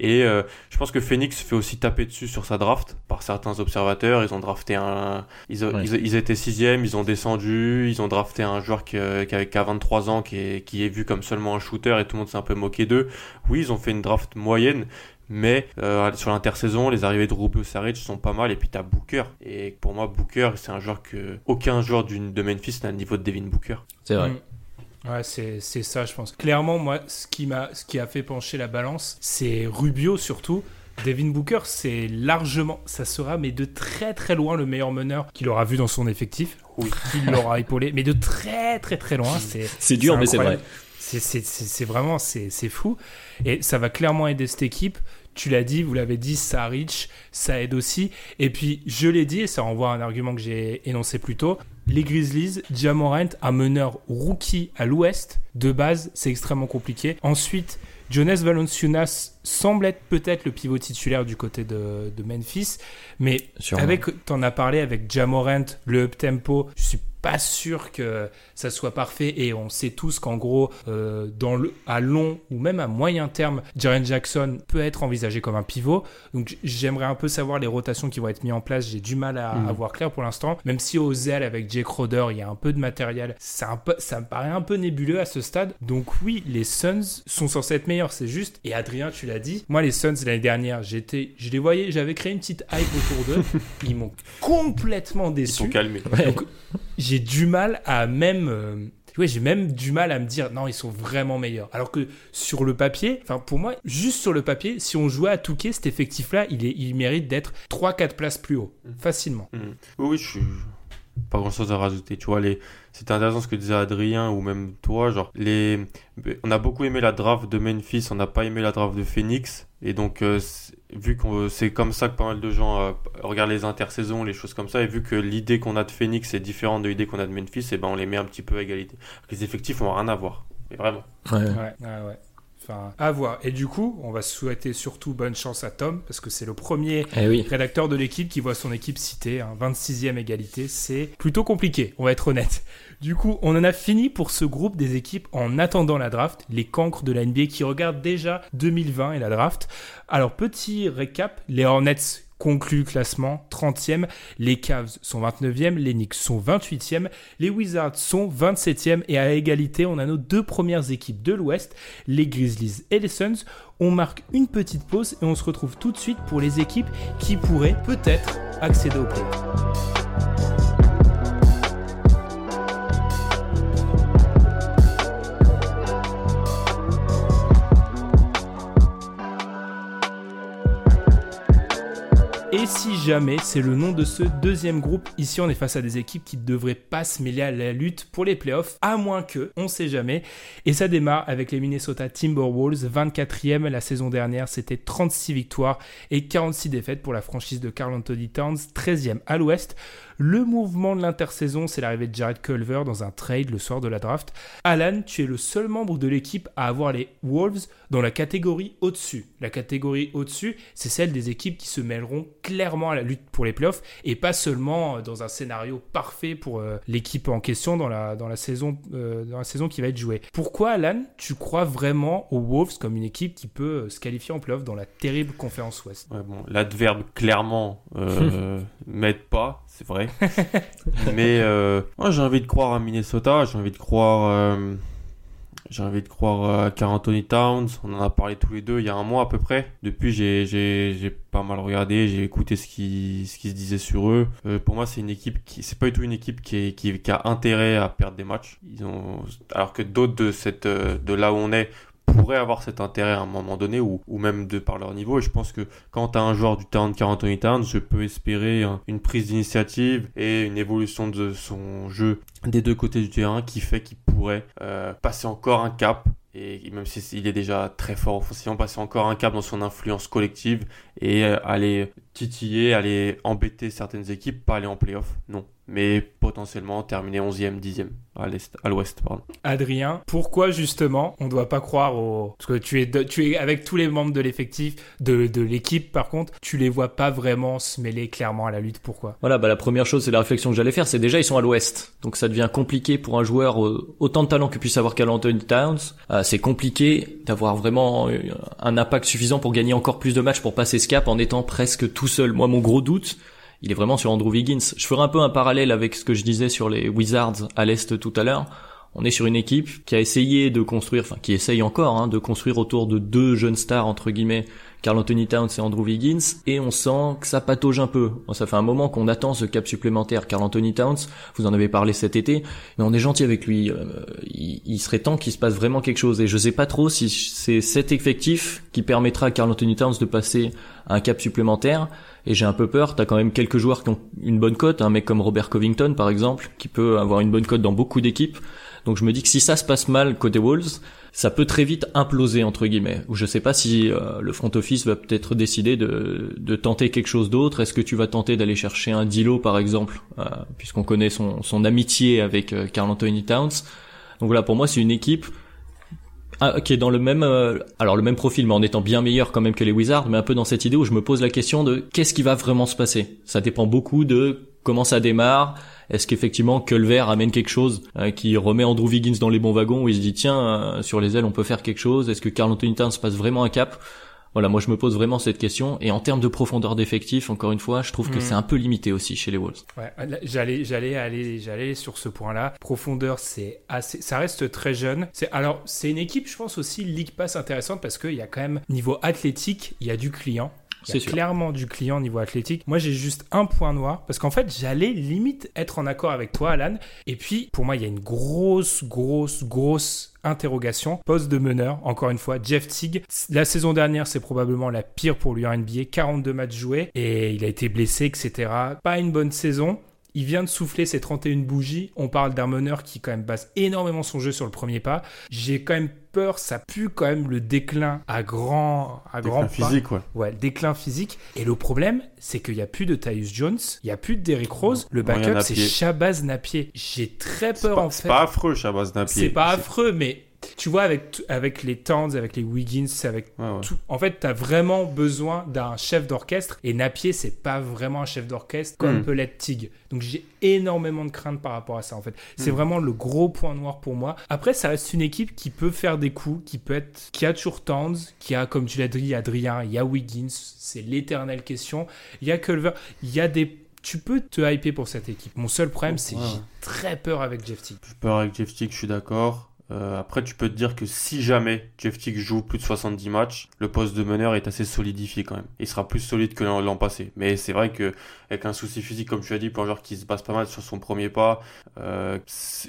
Et euh, je pense que Phoenix fait aussi taper dessus sur sa draft par certains observateurs. Ils ont drafté un, ils, ont- Ouais. ils, ils étaient sixième, ils ont descendu, ils ont drafté un joueur qui, euh, qui, avait- qui a 23 ans, qui est, qui est vu comme seulement un shooter et tout le monde s'est un peu moqué d'eux. Oui, ils ont fait une draft moyenne, mais euh, sur l'intersaison, les arrivées de Rubio Saric sont pas mal. Et puis t'as Booker. Et pour moi, Booker, c'est un joueur que aucun joueur d'une- de Memphis n'a le niveau de Devin Booker. C'est vrai. Mm. Ouais, c'est ça, je pense. Clairement, moi, ce qui, m'a ce qui a fait pencher la balance, c'est Rubio surtout. Devin Booker, c'est largement, ça sera, mais de très très loin le meilleur meneur qu'il aura vu dans son effectif. Oui. Qu'il l'aura épaulé, mais de très très très loin. C'est dur, mais c'est vrai. C'est- vraiment, c'est fou. Et ça va clairement aider cette équipe. Tu l'as dit, vous l'avez dit, Saric, ça aide aussi. Et puis, je l'ai dit, et ça renvoie à un argument que j'ai énoncé plus tôt. Les Grizzlies, Jamorant, un meneur rookie à l'ouest, de base, c'est extrêmement compliqué. Ensuite, Jonas Valanciunas semble être peut-être le pivot titulaire du côté de, de Memphis, mais Sûrement. avec, t'en as parlé avec Jamorant, le up tempo, je suis pas sûr que ça soit parfait et on sait tous qu'en gros, euh, dans le, à long ou même à moyen terme, Jaren Jackson peut être envisagé comme un pivot. Donc j'aimerais un peu savoir les rotations qui vont être mises en place. J'ai du mal à, à voir clair pour l'instant. Même si aux ailes avec Jake Crowder, il y a un peu de matériel, ça, un peu, ça me paraît un peu nébuleux à ce stade. Donc oui, les Suns sont censés être meilleurs, c'est juste. Et Adrien, tu l'as dit, moi les Suns l'année dernière, j'étais, je les voyais, j'avais créé une petite hype autour d'eux. Ils m'ont complètement Ils sont déçu. calmés. J'ai du mal à même. Euh, ouais, j'ai même du mal à me dire non, ils sont vraiment meilleurs. Alors que sur le papier, enfin pour moi, juste sur le papier, si on jouait à Touquet, cet effectif-là, il, est, il mérite d'être 3-4 places plus haut, facilement. Mhm. Oui, oui, je suis pas grand chose à rajouter. Tu vois, les... c'était intéressant ce que disait Adrien ou même toi. Genre, les... on a beaucoup aimé la draft de Memphis, on n'a pas aimé la draft de Phoenix. Et donc, euh, vu que c'est comme ça que pas mal de gens euh, regardent les intersaisons, les choses comme ça, et vu que l'idée qu'on a de Phoenix est différente de l'idée qu'on a de Memphis, et ben on les met un petit peu à égalité. Les effectifs ont rien à voir. Mais vraiment. Ouais. Ouais, ouais, ouais. Enfin, à voir. Et du coup, on va souhaiter surtout bonne chance à Tom, parce que c'est le premier Eh oui. rédacteur de l'équipe qui voit son équipe citée. hein. 26e égalité, c'est plutôt compliqué, on va être honnête. Du coup, on en a fini pour ce groupe des équipes en attendant la draft, les cancres de la NBA qui regardent déjà 2020 et la draft. Alors, petit récap, les Hornets concluent le classement 30e, les Cavs sont 29e, les Knicks sont 28e, les Wizards sont 27e et à égalité, on a nos deux premières équipes de l'Ouest, les Grizzlies et les Suns. On marque une petite pause et on se retrouve tout de suite pour les équipes qui pourraient peut-être accéder au play. Et si jamais c'est le nom de ce deuxième groupe, ici on est face à des équipes qui ne devraient pas se mêler à la lutte pour les playoffs, à moins que, on sait jamais. Et ça démarre avec les Minnesota Timberwolves, 24e la saison dernière, c'était 36 victoires et 46 défaites pour la franchise de Carl Anthony Towns, 13e à l'ouest. Le mouvement de l'intersaison, c'est l'arrivée de Jared Culver dans un trade le soir de la draft. Alan, tu es le seul membre de l'équipe à avoir les Wolves dans la catégorie au-dessus. La catégorie au-dessus, c'est celle des équipes qui se mêleront clairement à la lutte pour les playoffs et pas seulement euh, dans un scénario parfait pour euh, l'équipe en question dans la, dans, la saison, euh, dans la saison qui va être jouée. Pourquoi, Alan, tu crois vraiment aux Wolves comme une équipe qui peut euh, se qualifier en playoffs dans la terrible conférence Ouest? Ouais, bon, l'adverbe clairement m'aide pas, c'est vrai. Mais euh, moi j'ai envie de croire à Minnesota, j'ai envie de croire, euh, j'ai envie de croire à Carl Anthony Towns. On en a parlé tous les deux il y a un mois à peu près. Depuis j'ai pas mal regardé, j'ai écouté ce qui ce qui se disait sur eux. Euh, pour moi c'est une équipe qui c'est pas du tout une équipe qui qui, qui a intérêt à perdre des matchs. Ils ont alors que d'autres de cette euh, de là où on est pourraient avoir cet intérêt à un moment donné ou, ou même de par leur niveau. Et je pense que quand tu un joueur du talent de Carl Anthony Towns je peux espérer un- une prise d'initiative et une évolution de son jeu des deux côtés du terrain qui fait qu'il pourrait euh, passer encore un cap et même s'il est déjà très fort offensivement passer encore un cap dans son influence collective et euh, aller titiller aller embêter certaines équipes pas aller en playoff. Non mais potentiellement terminer 11e 10e à l'est à l'ouest pardon Adrien, pourquoi justement on ne doit pas croire au... Parce que tu es, de- tu es avec tous les membres de l'effectif, de, de l'équipe par contre, tu les vois pas vraiment se mêler clairement à la lutte. Pourquoi? Voilà, bah la première chose, c'est la réflexion que j'allais faire, c'est déjà ils sont à l'ouest, donc ça devient compliqué pour un joueur euh, autant de talent que puisse avoir Carl Anthony Towns. Euh, c'est compliqué d'avoir vraiment euh, un impact suffisant pour gagner encore plus de matchs pour passer ce cap en étant presque tout seul. Moi, mon gros doute, il est vraiment sur Andrew Wiggins. Je ferai un peu un parallèle avec ce que je disais sur les Wizards à l'est tout à l'heure. On est sur une équipe qui a essayé de construire, enfin qui essaye encore, hein, de construire autour de deux jeunes stars entre guillemets, Carl Anthony Towns et Andrew Wiggins, et on sent que ça patauge un peu. Ça fait un moment qu'on attend ce cap supplémentaire. Carl Anthony Towns, vous en avez parlé cet été, mais on est gentil avec lui. Euh, il, il serait temps qu'il se passe vraiment quelque chose. Et je sais pas trop si c'est cet effectif qui permettra à Carl Anthony Towns de passer à un cap supplémentaire. Et j'ai un peu peur. T'as quand même quelques joueurs qui ont une bonne cote, un mec comme Robert Covington par exemple, qui peut avoir une bonne cote dans beaucoup d'équipes. Donc je me dis que si ça se passe mal côté Wolves, ça peut très vite imploser entre guillemets. Ou je sais pas si euh, le front office va peut-être décider de, de tenter quelque chose d'autre. Est-ce que tu vas tenter d'aller chercher un Dilo par exemple, euh, puisqu'on connaît son, son amitié avec euh, Carl Anthony Towns. Donc voilà, pour moi c'est une équipe ah, qui est dans le même, euh, alors le même profil, mais en étant bien meilleur quand même que les Wizards, mais un peu dans cette idée où je me pose la question de qu'est-ce qui va vraiment se passer. Ça dépend beaucoup de comment ça démarre. Est-ce qu'effectivement Culver amène quelque chose euh, qui remet Andrew Wiggins dans les bons wagons où il se dit tiens euh, sur les ailes on peut faire quelque chose. Est-ce que Carl Anthony Towns passe vraiment un cap? Voilà, moi je me pose vraiment cette question. Et en termes de profondeur d'effectif, encore une fois, je trouve que Mhm. c'est un peu limité aussi chez les Wolves. Ouais, j'allais, j'allais aller, j'allais sur ce point-là. Profondeur, c'est assez, ça reste très jeune. C'est, alors, c'est une équipe, je pense aussi, League Pass intéressante parce qu'il y a quand même, niveau athlétique, il y a du client. C'est clairement du client niveau athlétique. Moi, j'ai juste un point noir parce qu'en fait, j'allais limite être en accord avec toi, Alan. Et puis, pour moi, il y a une grosse, grosse, grosse interrogation. Poste de meneur, encore une fois, Jeff Teague. La saison dernière, c'est probablement la pire pour lui en NBA. 42 matchs joués et il a été blessé, etc. Pas une bonne saison. Il vient de souffler ses 31 bougies. On parle d'un meneur qui quand même base énormément son jeu sur le premier pas. J'ai quand même peur, ça pue quand même le déclin à grand, à grand Déclin physique ouais Ouais, le déclin physique. Et le problème, c'est qu'il n'y a plus de Tyus Jones, il n'y a plus de Derrick Rose. Le backup, c'est Shabazz Napier. J'ai très c'est peur pas, en c'est fait. pas affreux Shabazz Napier C'est pas affreux, mais tu vois, avec, avec les Towns, avec les Wiggins, avec tout. En fait, tu as vraiment besoin d'un chef d'orchestre. Et Napier, c'est pas vraiment un chef d'orchestre comme hmm. peut l'être Tig. Donc j'ai énormément de crainte par rapport à ça, en fait. C'est hmm. vraiment le gros point noir pour moi. Après, ça reste une équipe qui peut faire des coups, qui peut être. qui a toujours Towns, qui a, comme tu l'as dit, Adrien, il y a Wiggins. C'est l'éternelle question. Il y a Culver. Il y a des tu peux te hyper pour cette équipe. Mon seul problème, c'est que j'ai très peur avec Jeff Tick. J'ai peur avec Jeff Tick, je suis d'accord. Euh, après, tu peux te dire que si jamais Jeff Tick joue plus de 70 matchs, le poste de meneur est assez solidifié quand même. Il sera plus solide que l'an passé. Mais c'est vrai que avec un souci physique, comme tu as dit, pour un joueur qui se base pas mal sur son premier pas, euh,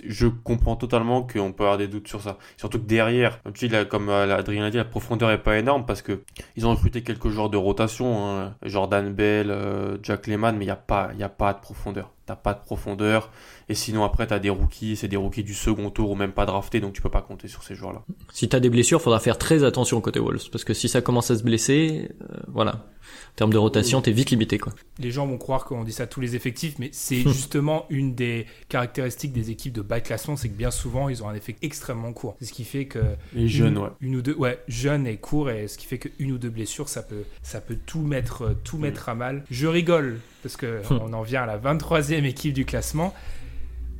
je comprends totalement qu'on peut avoir des doutes sur ça. Surtout que derrière, comme tu dis, comme euh, Adrien l'a dit, la profondeur est pas énorme parce que ils ont recruté quelques joueurs de rotation, hein. Jordan Bell, Jack Lehman, mais il n'y a pas, a pas de profondeur. T'as pas de profondeur. Et sinon, après, tu as des rookies, c'est des rookies du second tour ou même pas draftés, donc tu peux pas compter sur ces joueurs-là. Si tu as des blessures, faudra faire très attention côté Wolves, parce que si ça commence à se blesser, euh, voilà. En termes de rotation, t'es vite limité, quoi. Les gens vont croire qu'on dit ça à tous les effectifs, mais c'est justement une des caractéristiques des équipes de bas classement, c'est que bien souvent, ils ont un effet extrêmement court. C'est ce qui fait que. Et jeunes, ouais. Une ou deux, ouais, jeunes et court, et ce qui fait qu'une ou deux blessures, ça peut, ça peut tout mettre, tout mm. mettre à mal. Je rigole, parce que on en vient à la 23e équipe du classement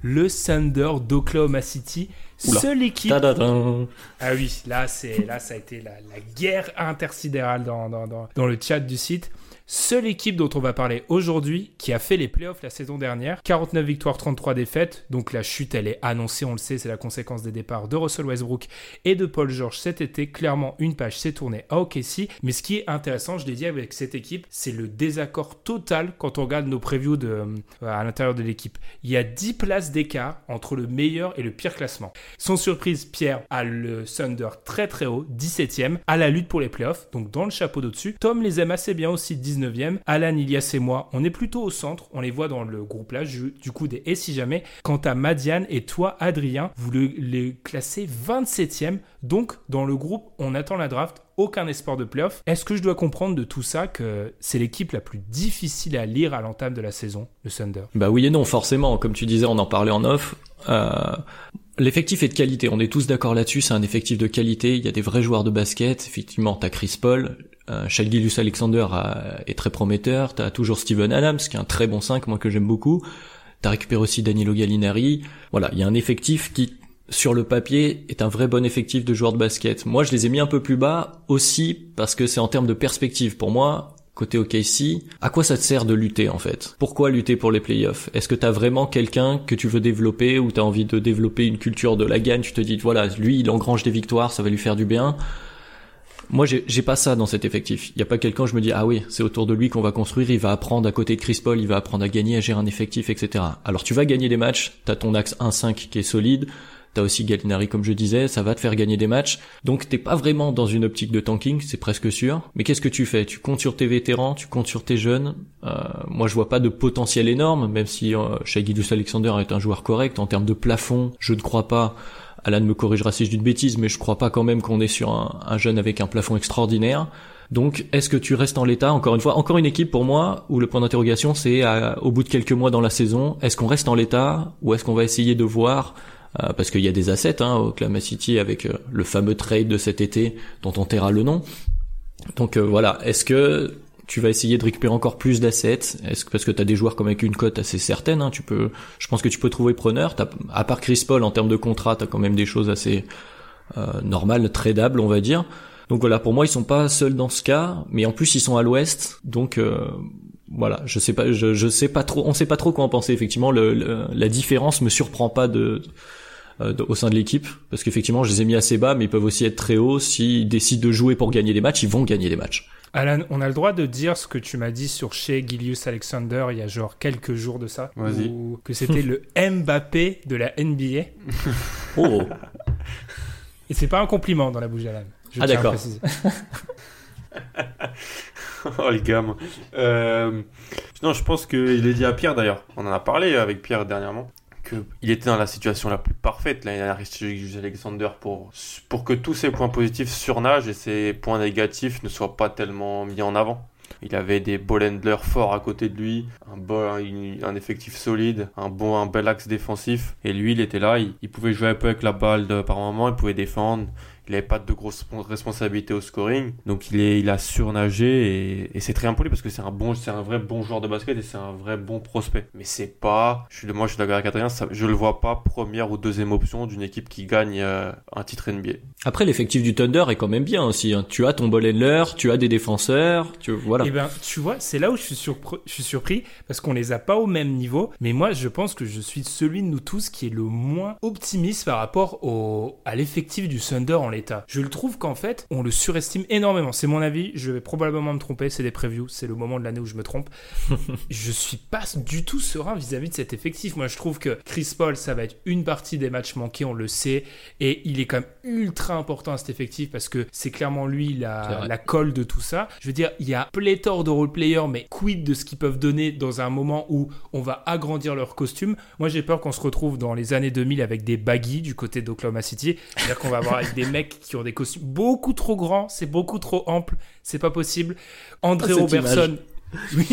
le Thunder d'Oklahoma City. Seule équipe. Ah oui, là, c'est, là, ça a été la, guerre intersidérale dans, dans, dans, le chat du site. Seule équipe dont on va parler aujourd'hui qui a fait les playoffs la saison dernière. 49 victoires, 33 défaites. Donc la chute, elle est annoncée, on le sait, c'est la conséquence des départs de Russell Westbrook et de Paul George cet été. Clairement, une page s'est tournée à OKC. Mais ce qui est intéressant, je l'ai dit avec cette équipe, c'est le désaccord total quand on regarde nos previews euh, à l'intérieur de l'équipe. Il y a 10 places d'écart entre le meilleur et le pire classement. Sans surprise, Pierre a le Thunder très très haut, 17ème, à la lutte pour les playoffs, donc dans le chapeau d'au-dessus. Tom les aime assez bien aussi, 19 e Alan, Ilias et moi, on est plutôt au centre. On les voit dans le groupe là, du coup des Et si jamais. Quant à Madiane et toi, Adrien, vous les classez 27e. Donc, dans le groupe, on attend la draft aucun espoir de playoff. Est-ce que je dois comprendre de tout ça que c'est l'équipe la plus difficile à lire à l'entame de la saison, le Thunder? Bah oui et non, forcément. Comme tu disais, on en parlait en off. Euh, l'effectif est de qualité, on est tous d'accord là-dessus, c'est un effectif de qualité, il y a des vrais joueurs de basket, effectivement, t'as Chris Paul, euh, Alexander est très prometteur. T'as toujours Steven Adams, qui est un très bon 5, moi que j'aime beaucoup. T'as récupéré aussi Danilo Gallinari. Voilà, il y a un effectif qui, sur le papier, est un vrai bon effectif de joueurs de basket. Moi, je les ai mis un peu plus bas aussi parce que c'est en termes de perspective. Pour moi, côté OKC, à quoi ça te sert de lutter en fait? Pourquoi lutter pour les playoffs? Est-ce que t'as vraiment quelqu'un que tu veux développer ou t'as envie de développer une culture de la gagne? Tu te dis voilà, lui il engrange des victoires, ça va lui faire du bien moi, j'ai pas ça dans cet effectif. Il y a pas quelqu'un, je me dis, ah oui, c'est autour de lui qu'on va construire, il va apprendre à côté de Chris Paul, il va apprendre à gagner, à gérer un effectif, etc. Alors tu vas gagner des matchs, t'as ton axe 1-5 qui est solide, t'as aussi Gallinari comme je disais, ça va te faire gagner des matchs. Donc t'es pas vraiment dans une optique de tanking, c'est presque sûr. Mais qu'est-ce que tu fais? Tu comptes sur tes vétérans, tu comptes sur tes jeunes. Euh, moi je vois pas de potentiel énorme, même si euh, Alexander est un joueur correct en termes de plafond, je ne crois pas Alan me corrigera si je dis une bêtise, mais je crois pas quand même qu'on est sur un, jeune avec un plafond extraordinaire. Donc, est-ce que tu restes en l'état Encore une fois, encore une équipe pour moi où le point d'interrogation c'est au bout de quelques mois dans la saison, est-ce qu'on reste en l'état ou est-ce qu'on va essayer de voir euh, parce qu'il y a des assets hein, au Oklahoma City avec euh, le fameux trade de cet été dont on taira le nom. Donc euh, voilà, est-ce que tu vas essayer de récupérer encore plus d'assets Est-ce que parce que tu as des joueurs comme avec une cote assez certaine, hein, tu peux, je pense que tu peux trouver preneur. à part Chris Paul en termes de contrat, t'as quand même des choses assez euh, normales, tradables, on va dire. Donc voilà, pour moi, ils sont pas seuls dans ce cas, mais en plus ils sont à l'Ouest, donc euh, voilà, je sais pas, je, je sais pas trop, on sait pas trop quoi en penser. Effectivement, la différence me surprend pas de, euh, au sein de l'équipe, parce qu'effectivement, je les ai mis assez bas, mais ils peuvent aussi être très hauts. S'ils décident de jouer pour gagner des matchs, ils vont gagner des matchs. Alan, on a le droit de dire ce que tu m'as dit sur chez Gilius Alexander il y a genre quelques jours de ça. Ou que c'était le Mbappé de la NBA. oh Et c'est pas un compliment dans la bouche d'Alan. Ah d'accord. oh les gars. Euh... Non, je pense qu'il est dit à Pierre d'ailleurs. On en a parlé avec Pierre dernièrement il était dans la situation la plus parfaite l'année dernière, Alexander, pour, pour que tous ses points positifs surnagent et ses points négatifs ne soient pas tellement mis en avant. Il avait des ball forts à côté de lui, un, un, effectif solide, un bon, un bel axe défensif. Et lui, il était là, il, il pouvait jouer un peu avec la balle de, par moment, il pouvait défendre il n'avait pas de grosses responsabilités au scoring. Donc il, est, il a surnagé et, et c'est très impoli parce que c'est un bon, c'est un vrai bon joueur de basket et c'est un vrai bon prospect. Mais c'est pas, je suis, moi je suis d'accord avec Adrien, je le vois pas première ou deuxième option d'une équipe qui gagne euh, un titre NBA. Après l'effectif du Thunder est quand même bien aussi. Hein. Tu as ton ball handler, tu as des défenseurs, tu voilà. Et eh ben tu vois, c'est là où je suis, surpris, je suis surpris parce qu'on les a pas au même niveau. Mais moi je pense que je suis celui de nous tous qui est le moins optimiste par rapport au, à l'effectif du Thunder en je le trouve qu'en fait, on le surestime énormément. C'est mon avis, je vais probablement me tromper, c'est des previews, c'est le moment de l'année où je me trompe. je suis pas du tout serein vis-à-vis de cet effectif. Moi, je trouve que Chris Paul, ça va être une partie des matchs manqués, on le sait, et il est quand même ultra important à cet effectif parce que c'est clairement lui la, la colle de tout ça. Je veux dire, il y a pléthore de role-players, mais quid de ce qu'ils peuvent donner dans un moment où on va agrandir leur costume? Moi, j'ai peur qu'on se retrouve dans les années 2000 avec des baggy du côté d'Oklahoma City. C'est-à-dire qu'on va avoir avec des mecs qui ont des costumes beaucoup trop grands, c'est beaucoup trop ample, c'est pas possible. André ah, Robertson. Oui,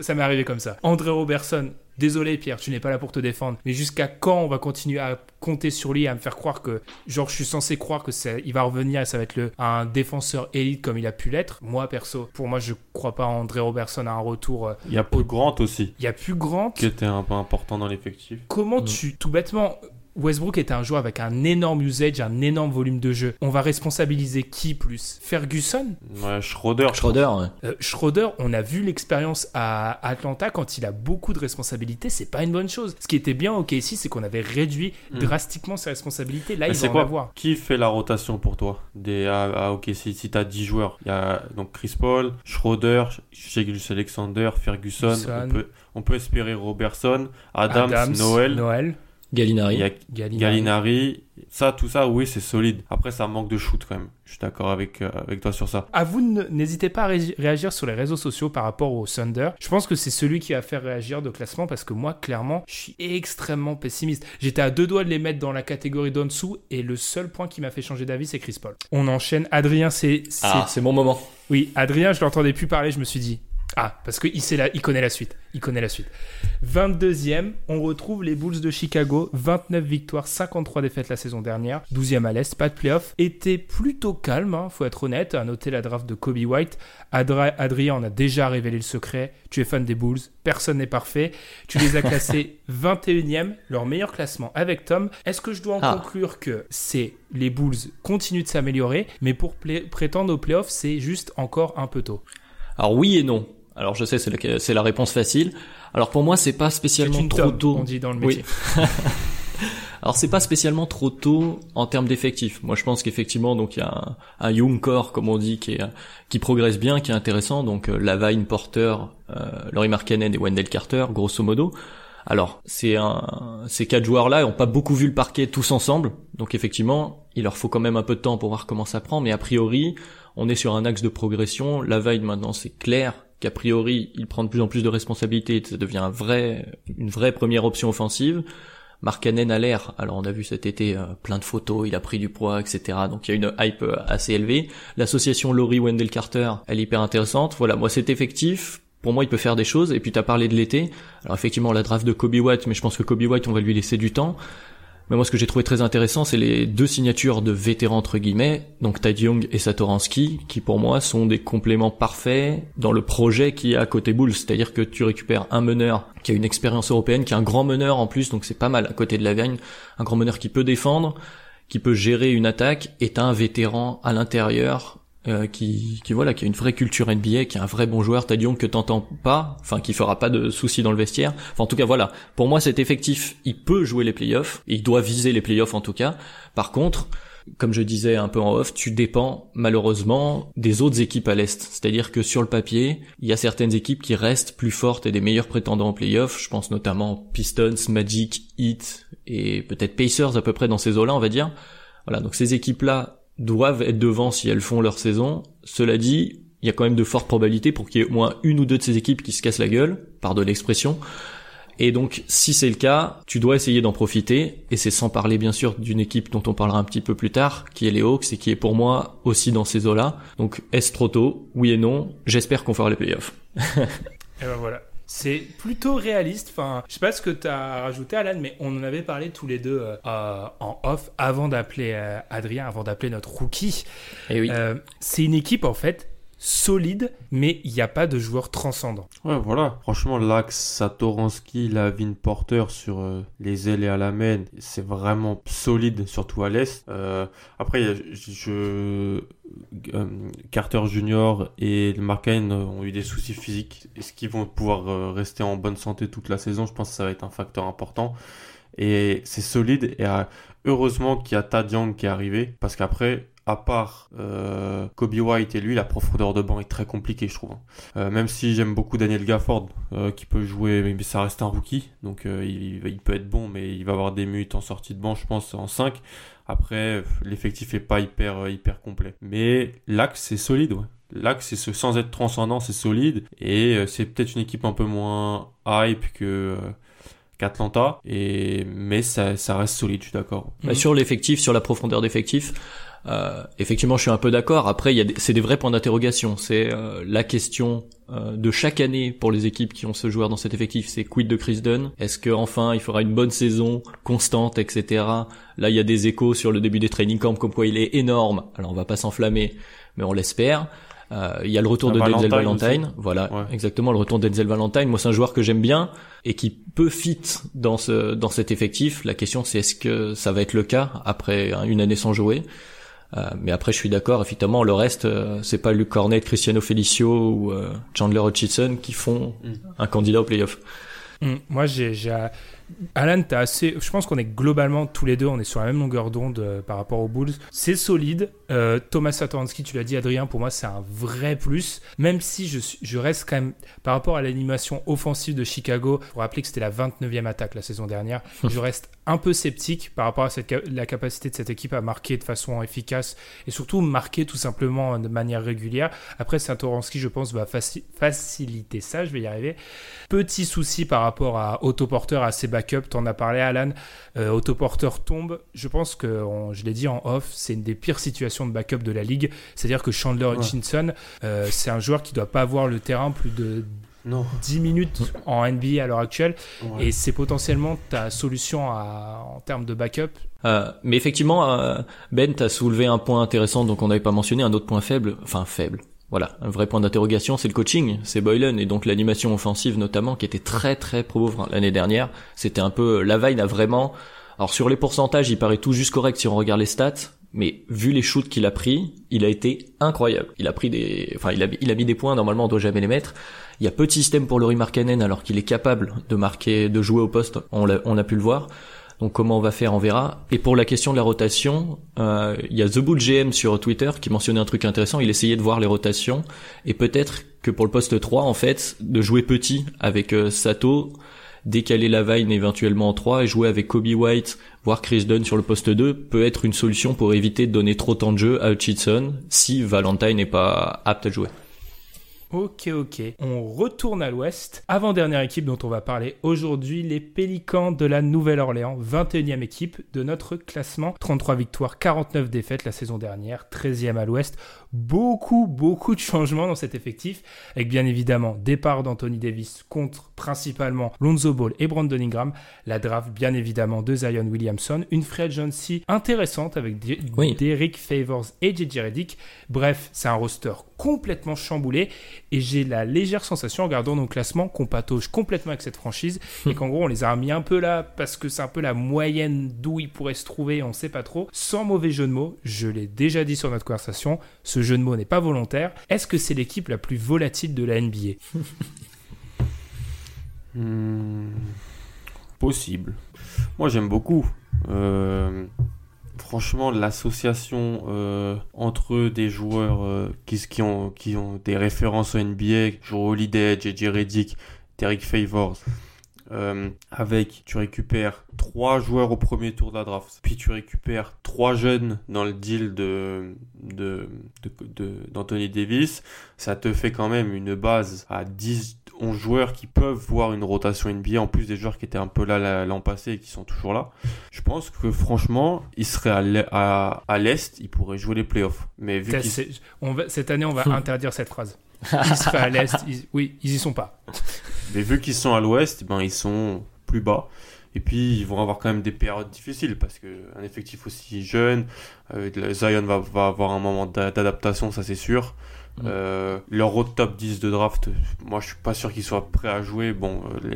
ça m'est arrivé comme ça. André Robertson, désolé Pierre, tu n'es pas là pour te défendre, mais jusqu'à quand on va continuer à compter sur lui, à me faire croire que, genre, je suis censé croire que il va revenir et ça va être le, un défenseur élite comme il a pu l'être? Moi, perso, pour moi, je crois pas André Robertson à un retour. Euh, il y a plus Grant aussi. Il y a plus Grant. Qui était un peu important dans l'effectif. Comment mm. tu, tout bêtement, Westbrook est un joueur avec un énorme usage, un énorme volume de jeu. On va responsabiliser qui plus? Ferguson? Ouais, Schroeder. Schroeder, ouais. Euh, Schroeder, on a vu l'expérience à Atlanta quand il a beaucoup de responsabilités, c'est pas une bonne chose. Ce qui était bien au KC, c'est qu'on avait réduit hmm. drastiquement ses responsabilités. Là, il va en avoir. Qui fait la rotation pour toi des, à, à OKC Si tu as 10 joueurs, il y a donc Chris Paul, Schroeder, Shagilus Alexander, Ferguson. On peut, on peut espérer Robertson, Adams, Adams Noël. Noël. Gallinari. Gallinari. Ça, tout ça, oui, c'est solide. Après, ça manque de shoot quand même. Je suis d'accord avec, euh, avec toi sur ça. À vous, n'hésitez pas à réagir sur les réseaux sociaux par rapport au Thunder. Je pense que c'est celui qui va faire réagir de classement parce que moi, clairement, je suis extrêmement pessimiste. J'étais à deux doigts de les mettre dans la catégorie d'en dessous et le seul point qui m'a fait changer d'avis, c'est Chris Paul. On enchaîne. Adrien, c'est. Ah, c'est mon moment. Oui, Adrien, je l'entendais plus parler, je me suis dit, ah, parce qu'il il connaît la suite. Il connaît la suite. 22e, on retrouve les Bulls de Chicago. 29 victoires, 53 défaites la saison dernière. 12e à l'Est, pas de playoff. Était plutôt calme, hein, faut être honnête. À noter la draft de Kobe White. Adrien en a déjà révélé le secret. Tu es fan des Bulls. Personne n'est parfait. Tu les as classés 21e, leur meilleur classement avec Tom. Est-ce que je dois en ah. conclure que c'est les Bulls continuent de s'améliorer, mais pour prétendre aux playoffs, c'est juste encore un peu tôt? Alors oui et non. Alors je sais, c'est la, c'est la réponse facile. Alors pour moi, c'est pas spécialement trop tôt. On dit dans le métier. Alors c'est pas spécialement trop tôt en termes d'effectifs. Moi je pense qu'effectivement donc il y a un, un, young core comme on dit qui est qui progresse bien, qui est intéressant. Donc euh, Lavine, Porter, euh, Laurie Markkanen et Wendell Carter, grosso modo. Alors c'est un, ces quatre joueurs-là ont pas beaucoup vu le parquet tous ensemble. Donc effectivement il leur faut quand même un peu de temps pour voir comment ça prend. Mais a priori on est sur un axe de progression. Lavine maintenant c'est clair qu'a priori il prend de plus en plus de responsabilités, ça devient une vraie première option offensive. Markkanen a l'air, alors on a vu cet été euh, plein de photos, il a pris du poids, etc. Donc il y a une hype euh, assez élevée. L'association Laurie Wendell Carter, elle est hyper intéressante. Voilà, moi c'est effectif. Pour moi, il peut faire des choses. Et puis, tu as parlé de l'été. Alors, effectivement, la draft de Kobe White, mais je pense que Kobe White, on va lui laisser du temps. Mais moi, ce que j'ai trouvé très intéressant, c'est les deux signatures de vétérans entre guillemets, donc Tad Young et Satoransky, qui pour moi sont des compléments parfaits dans le projet qui est à côté Bulls. C'est-à-dire que tu récupères un meneur qui a une expérience européenne, qui est un grand meneur en plus, donc c'est pas mal à côté de la gagne, un grand meneur qui peut défendre, qui peut gérer une attaque, et t'as un vétéran à l'intérieur euh, qui, qui voilà, qui a une vraie culture NBA, qui est un vrai bon joueur, T'as Young que t'entends pas, enfin qui fera pas de soucis dans le vestiaire. Enfin en tout cas voilà, pour moi cet effectif, il peut jouer les playoffs, il doit viser les playoffs en tout cas. Par contre, comme je disais un peu en off, tu dépends malheureusement des autres équipes à l'est. C'est-à-dire que sur le papier, il y a certaines équipes qui restent plus fortes et des meilleurs prétendants en playoffs. Je pense notamment Pistons, Magic, Heat et peut-être Pacers à peu près dans ces eaux-là, on va dire. Voilà, donc ces équipes-là doivent être devant si elles font leur saison. Cela dit, il y a quand même de fortes probabilités pour qu'il y ait au moins une ou deux de ces équipes qui se cassent la gueule, par de l'expression. Et donc, si c'est le cas, tu dois essayer d'en profiter. Et c'est sans parler, bien sûr, d'une équipe dont on parlera un petit peu plus tard, qui est les Hawks et qui est pour moi aussi dans ces eaux-là. Donc, est-ce trop tôt? Oui et non. J'espère qu'on fera les playoffs. et ben voilà. C'est plutôt réaliste. Enfin, je sais pas ce que tu as rajouté, Alan, mais on en avait parlé tous les deux euh, en off avant d'appeler euh, Adrien, avant d'appeler notre rookie. Et eh oui. Euh, c'est une équipe en fait solide, mais il n'y a pas de joueur transcendant. Ouais, voilà. Franchement, l'axe Satoransky, Lavin Porter sur les ailes et à la main, c'est vraiment solide, surtout à l'est. après, je euh, Carter Junior et Markane ont eu des soucis physiques. Est-ce qu'ils vont pouvoir euh, rester en bonne santé toute la saison? Je pense que ça va être un facteur important. Et c'est solide. Et euh, heureusement qu'il y a Tad Young qui est arrivé. Parce qu'après, à part Kobe White et lui, la profondeur de banc est très compliquée, je trouve. même si j'aime beaucoup Daniel Gafford, qui peut jouer, mais ça reste un rookie. Donc il, il, peut être bon, mais il va avoir des minutes en sortie de banc, je pense, en 5. Après, l'effectif est pas hyper, euh, hyper complet. Mais l'axe, c'est solide, ouais. L'axe, c'est sans être transcendant, c'est solide. Et euh, c'est peut-être une équipe un peu moins hype que euh, qu'Atlanta. Et mais ça, ça reste solide, je suis d'accord. Bah, sur l'effectif, sur la profondeur d'effectif, euh, effectivement, je suis un peu d'accord. Après, il y a c'est des vrais points d'interrogation. C'est euh, la question euh, de chaque année pour les équipes qui ont ce joueur dans cet effectif. C'est quid de Chris Dunn? Est-ce que enfin il fera une bonne saison constante, etc. Là, il y a des échos sur le début des training camps comme quoi il est énorme. Alors, on va pas s'enflammer, mais on l'espère. Il y a le retour de Denzel Valentine, voilà, exactement le retour de Denzel Valentine. Moi, c'est un joueur que j'aime bien et qui peut fit dans ce dans cet effectif. La question, c'est est-ce que ça va être le cas après une année sans jouer? euh, mais après, je suis d'accord, effectivement, le reste, euh, c'est pas Luc Cornet, Cristiano Felicio ou euh, Chandler Hutchison qui font mm. un candidat au playoff. Mm. Moi, j'ai Alan, as assez. Je pense qu'on est globalement tous les deux, on est sur la même longueur d'onde euh, par rapport aux Bulls. C'est solide. Euh, Thomas Satoransky, tu l'as dit, Adrien, pour moi, c'est un vrai plus. Même si je, je reste quand même, par rapport à l'animation offensive de Chicago, pour rappeler que c'était la 29e attaque la saison dernière, je reste un peu sceptique par rapport à cette, la capacité de cette équipe à marquer de façon efficace et surtout marquer tout simplement de manière régulière. Après, Satoransky, je pense, va faciliter ça. Je vais y arriver. Petit souci par rapport à Autoporteur, à ses backup, t'en as parlé Alan, euh, autoporteur tombe, je pense que, je l'ai dit en off, c'est une des pires situations de backup de la ligue, c'est-à-dire que Chandler Hutchinson, euh, c'est un joueur qui doit pas avoir le terrain plus de 10 minutes en NBA à l'heure actuelle, et c'est potentiellement ta solution en termes de backup. Euh, mais effectivement, Ben, t'as soulevé un point intéressant, donc on n'avait pas mentionné, un autre point faible, enfin faible, voilà, un vrai point d'interrogation, c'est le coaching, c'est Boylan et donc l'animation offensive notamment qui était très très pauvre l'année dernière. C'était un peu la veille a vraiment. Alors sur les pourcentages, il paraît tout juste correct si on regarde les stats, mais vu les shoots qu'il a pris, il a été incroyable. Il a pris des, enfin il a, il a mis des points. Normalement, on doit jamais les mettre. Il y a peu de système pour Laurie Markkanen alors qu'il est capable de marquer, de jouer au poste. On a pu le voir. Donc comment on va faire, on verra. Et pour la question de la rotation, euh, il y a The Bull GM sur Twitter qui mentionnait un truc intéressant. Il essayait de voir les rotations et peut-être que pour le poste 3, en fait, de jouer petit avec euh, Sato, décaler Lavine éventuellement en 3 et jouer avec Kobe White, voire Chris Dunn sur le poste 2 peut être une solution pour éviter de donner trop de temps de jeu à Hutchinson si Valentine n'est pas apte à jouer. Ok, ok. On retourne à l'ouest. Avant-dernière équipe dont on va parler aujourd'hui, les Pélicans de la Nouvelle-Orléans, 21e équipe de notre classement. 33 victoires, 49 défaites la saison dernière, 13e à l'ouest. Beaucoup, beaucoup de changements dans cet effectif, avec bien évidemment départ d'Anthony Davis contre principalement Lonzo Ball et Brandon Ingram, la draft bien évidemment de Zion Williamson, une free agency intéressante avec Derek Favors et JJ Redick. Bref, c'est un roster complètement chamboulé et j'ai la légère sensation en regardant nos classements qu'on patauge complètement avec cette franchise et qu'en gros on les a remis un peu là parce que c'est un peu la moyenne d'où ils pourraient se trouver, on sait pas trop. Sans mauvais jeu de mots, je l'ai déjà dit sur notre conversation, ce jeu de mots n'est pas volontaire. Est-ce que c'est l'équipe la plus volatile de la NBA hmm, Possible. Moi j'aime beaucoup. Euh, franchement, l'association euh, entre des joueurs euh, qui, ont, des références au NBA, Joe Holiday, JJ Redick, Derek Favors, euh, avec tu récupères trois joueurs au premier tour de la draft, puis tu récupères trois jeunes dans le deal de d'Anthony de, Davis, ça te fait quand même une base à 10 11 joueurs qui peuvent voir une rotation NBA, en plus des joueurs qui étaient un peu là l'an passé et qui sont toujours là. Je pense que franchement, ils seraient à l'Est, ils pourraient jouer les playoffs. Mais vu cette année, on va interdire cette phrase. Ils seraient à l'Est, oui, ils y sont pas. Mais vu qu'ils sont à l'Ouest, ben, ils sont plus bas. Et puis ils vont avoir quand même des périodes difficiles parce qu'un effectif aussi jeune, euh, Zion va, va, avoir un moment d'adaptation, ça c'est sûr. Mm. Euh, leur road top 10 de draft, moi je suis pas sûr qu'ils soient prêts à jouer. Bon, euh,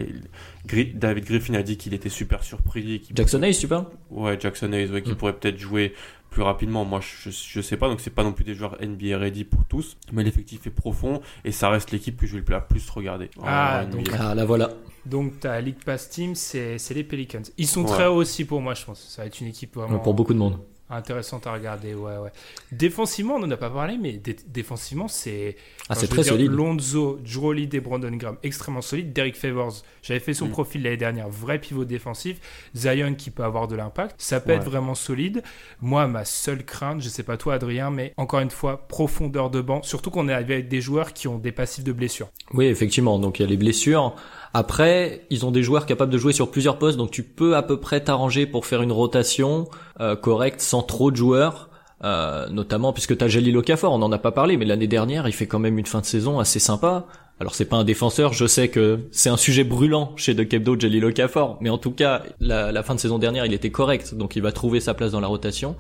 les, David Griffin a dit qu'il était super surpris. Jackson Hayes, tu parles? Ouais, Jackson Hayes, ouais, qui mm. pourrait peut-être jouer plus rapidement. Moi, je, je sais pas, donc c'est pas non plus des joueurs NBA ready pour tous, mais l'effectif est profond et ça reste l'équipe que je vais le plus regarder. Ah, donc, ah, là voilà. Donc ta League Pass Team, c'est les Pelicans. Ils sont très hauts aussi pour moi, je pense. Ça va être une équipe vraiment. Pour beaucoup de monde. Intéressante à regarder, ouais, ouais. Défensivement, on n'en a pas parlé, mais défensivement, c'est. Ah, c'est très solide. Lonzo, Drew et Brandon Graham, extrêmement solide. Derek Favors, j'avais fait son mm. profil l'année dernière, vrai pivot défensif. Zion qui peut avoir de l'impact. Ça peut être vraiment solide. Moi, ma seule crainte, je sais pas toi, Adrien, mais encore une fois, profondeur de banc. Surtout qu'on est arrivé avec des joueurs qui ont des passifs de blessures. Oui, effectivement. Donc il y a les blessures. Après, ils ont des joueurs capables de jouer sur plusieurs postes, donc tu peux à peu près t'arranger pour faire une rotation euh, correcte sans trop de joueurs. Euh, notamment puisque t'as Jalil Okafor, on n'en a pas parlé, mais l'année dernière, il fait quand même une fin de saison assez sympa. Alors c'est pas un défenseur, je sais que c'est un sujet brûlant chez De Kebdo, Jalil Okafor, mais en tout cas, la, fin de saison dernière, il était correct, donc il va trouver sa place dans la rotation.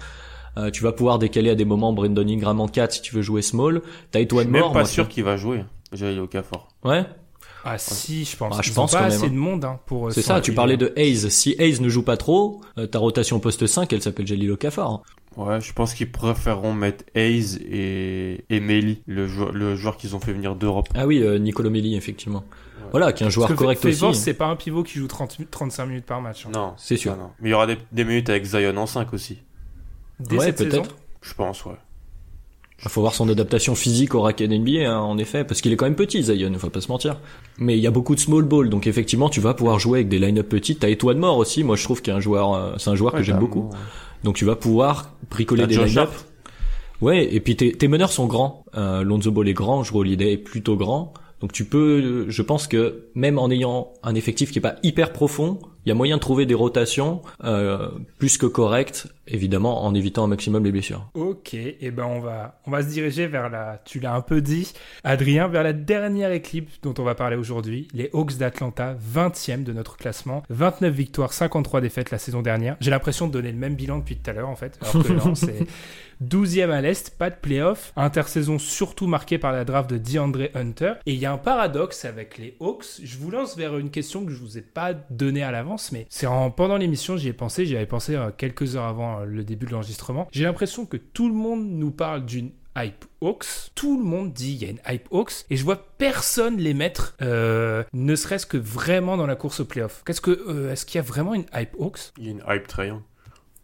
Euh, tu vas pouvoir décaler à des moments Brandon Ingram en 4 si tu veux jouer small. T'as Etwan Moore. Je suis même pas sûr qu'il va jouer, Jalil Okafor. Ouais. Ah si, je pense. Ah, je pense pas assez hein. de monde hein, pour. Euh, c'est ça. Tu parlais de Hayes. Si Hayes ne joue pas trop, euh, ta rotation poste 5, elle s'appelle Jalil Okafor. Hein. Ouais, je pense qu'ils préféreront mettre Hayes et, et Meli, le joueur, le joueur qu'ils ont fait venir d'Europe. Ah oui, euh, Nicolo Meli, effectivement. Voilà, qui est un joueur correct aussi. aussi. c'est pas un pivot qui joue 30, 35 minutes par match. Hein. Non, c'est sûr. Mais il y aura des, des, minutes avec Zion en 5 aussi. Dès ouais, peut-être. Je pense, ouais. Il faut voir son adaptation physique au racket NBA, hein, en effet, parce qu'il est quand même petit, Zion, faut pas se mentir. Mais il y a beaucoup de small ball, donc effectivement, tu vas pouvoir jouer avec des line-up petites. T'as Étoile Mort aussi, moi je trouve qu'il un joueur, euh, c'est un joueur que j'aime beaucoup. Donc tu vas pouvoir bricoler des line-up. Ouais, et puis tes, tes meneurs sont grands. Euh, Lonzo Ball est grand, Jrue Holiday est plutôt grand. Donc tu peux, je pense que même en ayant un effectif qui est pas hyper profond, il y a moyen de trouver des rotations euh, plus que correctes, évidemment en évitant un maximum les blessures. Ok, et eh ben on va on va se diriger vers la, tu l'as un peu dit, Adrien, vers la dernière équipe dont on va parler aujourd'hui, les Hawks d'Atlanta, 20e de notre classement, 29 victoires, 53 défaites la saison dernière. J'ai l'impression de donner le même bilan depuis tout à l'heure en fait, alors que non, c'est 12e à l'Est, pas de playoff, intersaison surtout marquée par la draft de DeAndre Hunter. Et il y a un paradoxe avec les Hawks. Je vous lance vers une question que je vous ai pas donnée à l'avance, mais c'est en, pendant l'émission, j'y ai pensé, j'y avais pensé euh, quelques heures avant euh, le début de l'enregistrement. J'ai l'impression que tout le monde nous parle d'une hype Hawks. Tout le monde dit il y a une hype Hawks et je vois personne les mettre, euh, ne serait-ce que vraiment dans la course au playoff. Qu'est-ce que, est-ce qu'il y a vraiment une hype Hawks? Il y a une hype très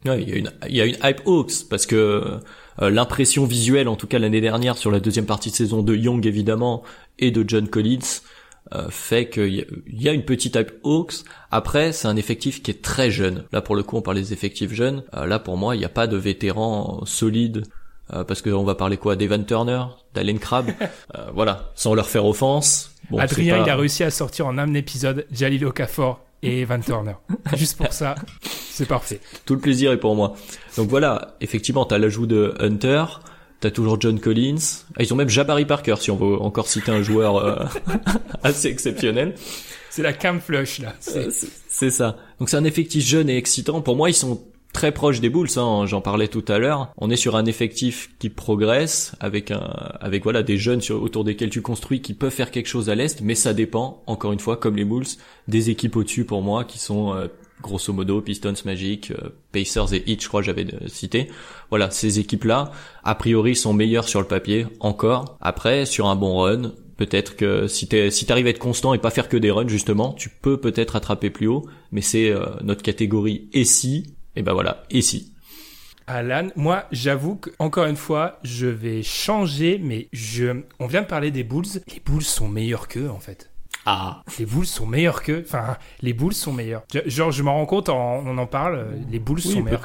Ouais, il y a une, il y a une hype Hawks parce que euh, l'impression visuelle, en tout cas l'année dernière sur la deuxième partie de saison de Young évidemment et de John Collins, euh, fait qu'il y, a une petite hype Hawks. Après, c'est un effectif qui est très jeune. Là, pour le coup, on parle des effectifs jeunes. Euh, là, pour moi, il n'y a pas de vétérans solides. parce qu'on va parler quoi D'Evan Turner, d'Allen Crabbe, voilà, sans leur faire offense. Bon, Adrien, il a réussi à sortir en un épisode Jalil Okafor et Evan Turner. Juste pour ça, c'est parfait. Tout le plaisir est pour moi. Donc voilà, effectivement, t'as l'ajout de Hunter, t'as toujours John Collins. Ah, ils ont même Jabari Parker, si on veut encore citer un joueur euh, assez exceptionnel. C'est la cam flush là. C'est ça. Donc c'est un effectif jeune et excitant. Pour moi, ils sont très proche des Bulls, hein, j'en parlais tout à l'heure. On est sur un effectif qui progresse avec un, avec voilà des jeunes sur, autour desquels tu construis qui peuvent faire quelque chose à l'est, mais ça dépend encore une fois comme les Bulls des équipes au-dessus pour moi qui sont euh, grosso modo Pistons, Magic, euh, Pacers et Heat, je crois j'avais euh, cité. Voilà, ces équipes-là, a priori, sont meilleures sur le papier encore. Après, sur un bon run, peut-être que si tu si t'arrives à être constant et pas faire que des runs justement, tu peux peut-être attraper plus haut. Mais c'est notre catégorie et si et ben voilà, ici. Alan, moi, j'avoue que encore une fois, je vais changer, mais je, on vient de parler des Bulls. Les Bulls sont meilleurs qu'eux, en fait. Ah. Les Bulls sont meilleurs qu'eux. Enfin, les Bulls sont meilleurs. Genre, je m'en rends compte, on en parle. Les Bulls sont meilleurs.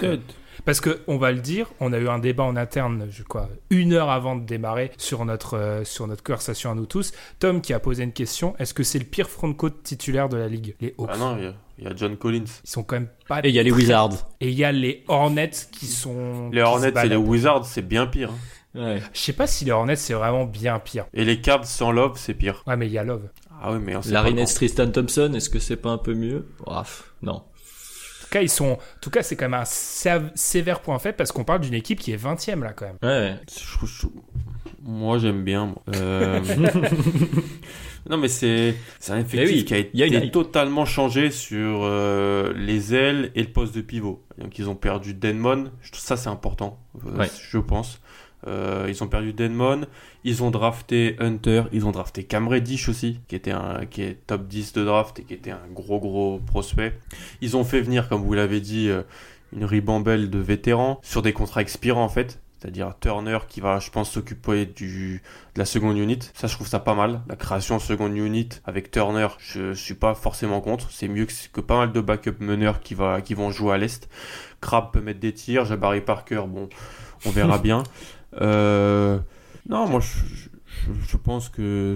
Parce que on va le dire, on a eu un débat en interne, je crois, une heure avant de démarrer sur notre euh, sur notre conversation à nous tous. Tom qui a posé une question est-ce que c'est le pire front court titulaire de la ligue Les Hawks? Ah non, il y a- il y, a John Collins. Ils sont quand même pas. Et il y a les Wizards. Et il y a les Hornets qui sont. Les qui Hornets et les. Wizards, c'est bien pire. hein. Ouais. Je sais pas si les Hornets c'est vraiment bien pire. Et les Cavs sans Love, c'est pire. Ouais, mais il y a Love. Ah oui, mais on sait Larry pas Nance, Tristan Thompson, est-ce que c'est pas un peu mieux? Bref, non. En tout cas, ils sont. En tout cas, c'est quand même un sévère point fait parce qu'on parle d'une équipe qui est 20ème là quand même. Ouais. Je- je- Moi, j'aime bien. moi. Euh, non, mais c'est un effectif oui, qui a y été totalement changé sur euh, les ailes et le poste de pivot. Donc, ils ont perdu Denmon. Ça, c'est important, euh, Ouais. je pense. Euh, ils ont perdu Denmon. Ils ont drafté Hunter. Ils ont drafté Cam Reddish aussi, qui était un qui est top 10 de draft et qui était un gros gros prospect. Ils ont fait venir, comme vous l'avez dit, euh, une ribambelle de vétérans sur des contrats expirants en fait. C'est-à-dire Turner qui va, je pense, s'occuper du de la seconde unit. Ça, je trouve ça pas mal. La création de seconde unit avec Turner, je suis pas forcément contre. C'est mieux que, que pas mal de backup meneurs qui, va, qui vont jouer à l'est. Crab peut mettre des tirs. Jabari Parker, bon, on verra bien. Euh, non, moi, je, je, je pense que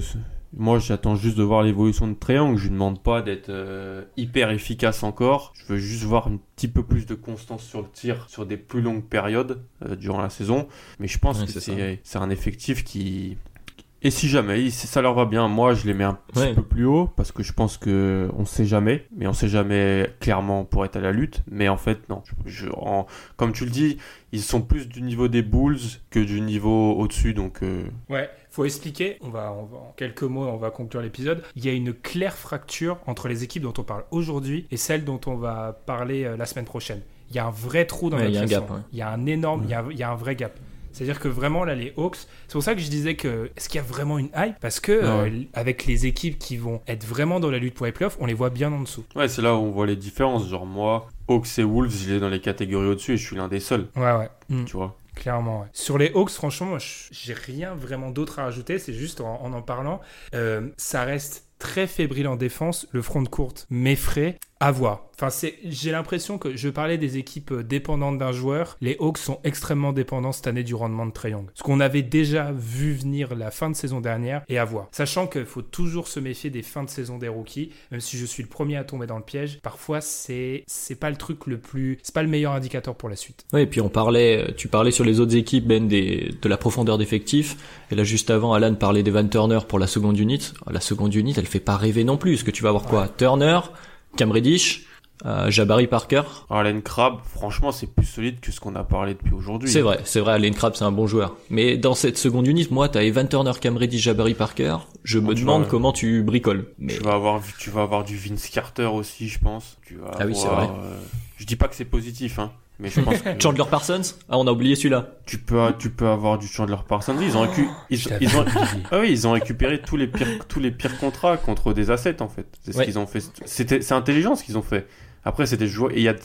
moi, j'attends juste de voir l'évolution de Triangle. Je lui demande pas d'être euh, hyper efficace encore. Je veux juste voir un petit peu plus de constance sur le tir sur des plus longues périodes euh, durant la saison. Mais je pense que c'est un effectif qui et si jamais ça leur va bien, moi je les mets un petit Ouais. peu plus haut parce que je pense que on sait jamais, mais on sait jamais clairement pour être à la lutte. Mais en fait non, je, je- en- comme tu le dis, ils sont plus du niveau des Bulls que du niveau au-dessus, donc euh, Ouais, faut expliquer. On va, on va- en quelques mots, on va conclure l'épisode. Il y a une claire fracture entre les équipes dont on parle aujourd'hui et celles dont on va parler euh, la semaine prochaine. Il y a un vrai trou dans Ouais, notre il y a un classement. gap, ouais. Il y a un énorme, il, y a, il y a un vrai gap. C'est-à-dire que vraiment là les Hawks, c'est pour ça que je disais que est-ce qu'il y a vraiment une hype? Parce que euh, avec les équipes qui vont être vraiment dans la lutte pour les playoffs, on les voit bien en dessous. ouais c'est là où on voit les différences. Genre moi, Hawks et Wolves, je les dans les catégories au-dessus et je suis l'un des seuls, Ouais ouais. Mm. tu vois? Clairement, ouais. Sur les Hawks, franchement, moi, j'ai rien vraiment d'autre à rajouter. C'est juste en en, en parlant, euh, ça reste très fébrile en défense. Le front de courte m'effraie. À voir. Enfin, j'ai l'impression que je parlais des équipes euh, dépendantes d'un joueur. Les Hawks sont extrêmement dépendants cette année du rendement de Trae Young. Ce qu'on avait déjà vu venir la fin de saison dernière et à voir. Sachant qu'il faut toujours se méfier des fins de saison des rookies, même si je suis le premier à tomber dans le piège. Parfois, c'est, c'est pas le truc le plus, c'est pas le meilleur indicateur pour la suite. Ouais, et puis on parlait, tu parlais sur les autres équipes, Ben, de la profondeur d'effectifs. Et là, juste avant, Alan parlait d'Evan Turner pour la seconde unit. La seconde unit, elle fait pas rêver non plus. Parce que tu vas avoir quoi? Turner, Cam Reddish, euh, Jabari Parker. Arlen Crabbe, franchement, c'est plus solide que ce qu'on a parlé depuis aujourd'hui. C'est vrai, c'est vrai, Allen Crabbe, c'est un bon joueur. Mais dans cette seconde unit, moi, t'as Evan Turner, Cam Reddish, Jabari Parker. Je me demande comment tu bricoles. Mais Tu vas avoir, tu vas avoir du Vince Carter aussi, je pense. Tu vas Ah oui, c'est vrai. euh, je dis pas que c'est positif, hein, mais je pense que Chandler Parsons Ah, on a oublié celui-là. tu peux, tu peux avoir du Chandler Parsons. Ils ont, récu- ils, ont, ah oui, ils ont récupéré tous les pires, tous les pires contrats contre des assets en fait. C'est ce Ouais. qu'ils ont fait. C'était, c'est intelligent ce qu'ils ont fait. Après, c'est des joueurs. Et il y a,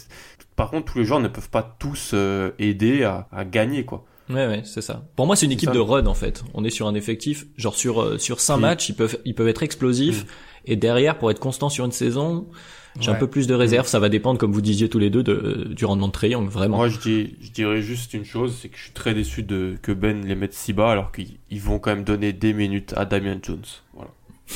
par contre, tous les joueurs ne peuvent pas tous euh, aider à, à gagner quoi. Ouais, ouais, c'est ça. Pour moi, c'est une équipe ça. de run en fait. On est sur un effectif, genre sur euh, sur cinq Oui. matchs, ils peuvent ils peuvent être explosifs. Et derrière, pour être constant sur une saison, j'ai un peu plus de réserve. Ça va dépendre, comme vous disiez tous les deux, de, du rendement de Triangle, vraiment. Moi, je, dis, je dirais juste une chose, c'est que je suis très déçu de que Ben les mette si bas, alors qu'ils ils vont quand même donner des minutes à Damian Jones. Voilà.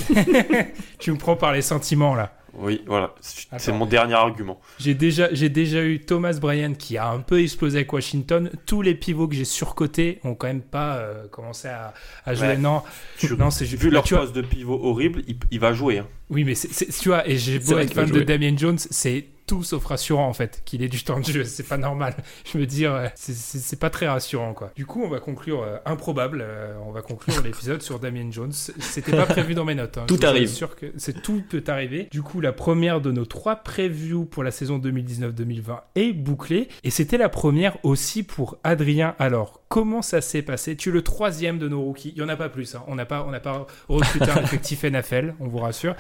Tu me prends par les sentiments là. Oui, voilà. C'est mon dernier argument. J'ai déjà, j'ai déjà eu Thomas Bryan qui a un peu explosé avec Washington. Tous les pivots que j'ai surcotés ont quand même pas euh, commencé à, à jouer. Ouais. Non, Tu- non, c'est juste. Vu leur tu vois- poste de pivot horrible, il, il va jouer. hein. Oui, mais tu vois, et j'ai beau être fan de. Damien Jones, c'est tout sauf rassurant en fait qu'il ait du temps de jeu. C'est pas normal. Je me dis, ouais, c'est, pas très rassurant quoi. Du coup, on va conclure euh, improbable. euh, on va conclure l'épisode sur Damien Jones. C'était pas prévu dans mes notes. hein. Tout Je arrive. assure que c'est tout peut arriver. Du coup, la première de nos trois previews pour la saison 2019-2020 est bouclée et c'était la première aussi pour Adrien. Alors, comment ça s'est passé? Tu es le troisième de nos rookies. Il y en a pas plus. hein. On n'a pas, on n'a pas recruté un effectif NFL. On vous rassure.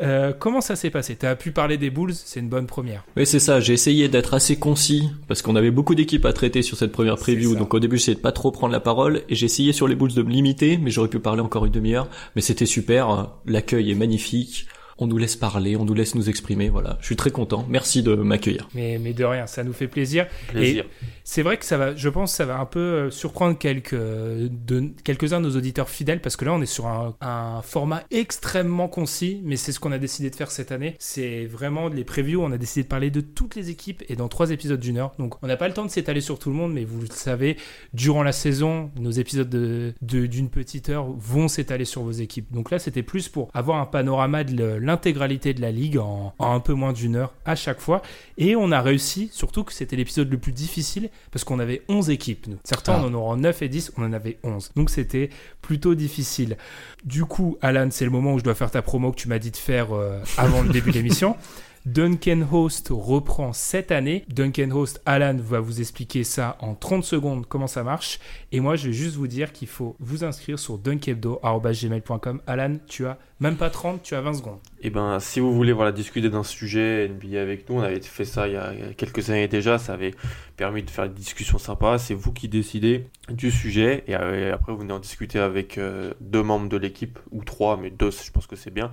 Euh, comment ça s'est passé? Tu as pu parler des Bulls, c'est une bonne première. Oui, c'est ça. J'ai essayé d'être assez concis parce qu'on avait beaucoup d'équipes à traiter sur cette première preview. Donc au début, j'essayais de pas trop prendre la parole et j'ai essayé sur les Bulls de me limiter, mais j'aurais pu parler encore une demi-heure. Mais c'était super. L'accueil est magnifique. On nous laisse parler, on nous laisse nous exprimer. Voilà, je suis très content. Merci de m'accueillir. Mais, mais de rien, ça nous fait plaisir. Plaisir. Et c'est vrai que ça va, je pense, que ça va un peu euh, surprendre quelques de quelques-uns de nos auditeurs fidèles parce que là, on est sur un, un format extrêmement concis, mais c'est ce qu'on a décidé de faire cette année. C'est vraiment les previews. On a décidé de parler de toutes les équipes et dans trois épisodes d'une heure. Donc, on n'a pas le temps de s'étaler sur tout le monde, mais vous le savez, durant la saison, nos épisodes de de- d'une petite heure vont s'étaler sur vos équipes. Donc là, c'était plus pour avoir un panorama de le- l'intégralité de la ligue en, en un peu moins d'une heure à chaque fois. Et on a réussi, surtout que c'était l'épisode le plus difficile, parce qu'on avait 11 équipes, nous. Certains Ah. en auront 9 et 10, on en avait 11. Donc c'était plutôt difficile. Du coup, Alan, c'est le moment où je dois faire ta promo que tu m'as dit de faire euh, avant le début de l'émission. Duncan Host reprend cette année. Duncan Host, Alan va vous expliquer ça en 30 secondes, comment ça marche. Et moi, je vais juste vous dire qu'il faut vous inscrire sur dunkebdo.gmail.com. Alan, tu as même pas 30, tu as 20 secondes. Et ben, si vous voulez discuter d'un sujet NBA avec nous, on avait fait ça il y a quelques années déjà, ça avait permis de faire une discussion sympa. C'est vous qui décidez du sujet et euh, après vous venez en discuter avec euh, deux membres de l'équipe ou trois, mais deux, je pense que c'est bien.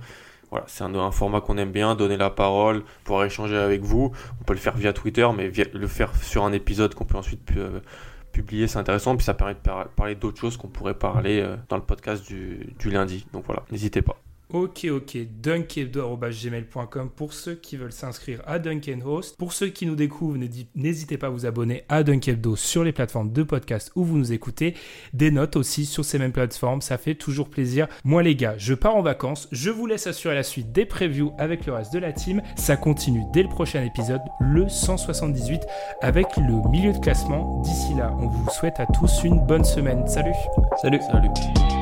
Voilà, c'est un, format qu'on aime bien, donner la parole, pouvoir échanger avec vous. On peut le faire via Twitter, mais le faire sur un épisode qu'on peut ensuite euh, publier, c'est intéressant. Puis ça permet de par- parler d'autres choses qu'on pourrait parler euh, dans le podcast du lundi. Donc voilà, n'hésitez pas. Ok, ok, dunkebdo.gmail.com pour ceux qui veulent s'inscrire à Duncan Host. Pour ceux qui nous découvrent, n'hési- n'hésitez pas à vous abonner à Dunkebdo sur les plateformes de podcast où vous nous écoutez. Des notes aussi sur ces mêmes plateformes, ça fait toujours plaisir. Moi les gars, je pars en vacances, je vous laisse assurer la suite des previews avec le reste de la team. Ça continue dès le prochain épisode, le 178, avec le milieu de classement. D'ici là, on vous souhaite à tous une bonne semaine. Salut Salut. Salut.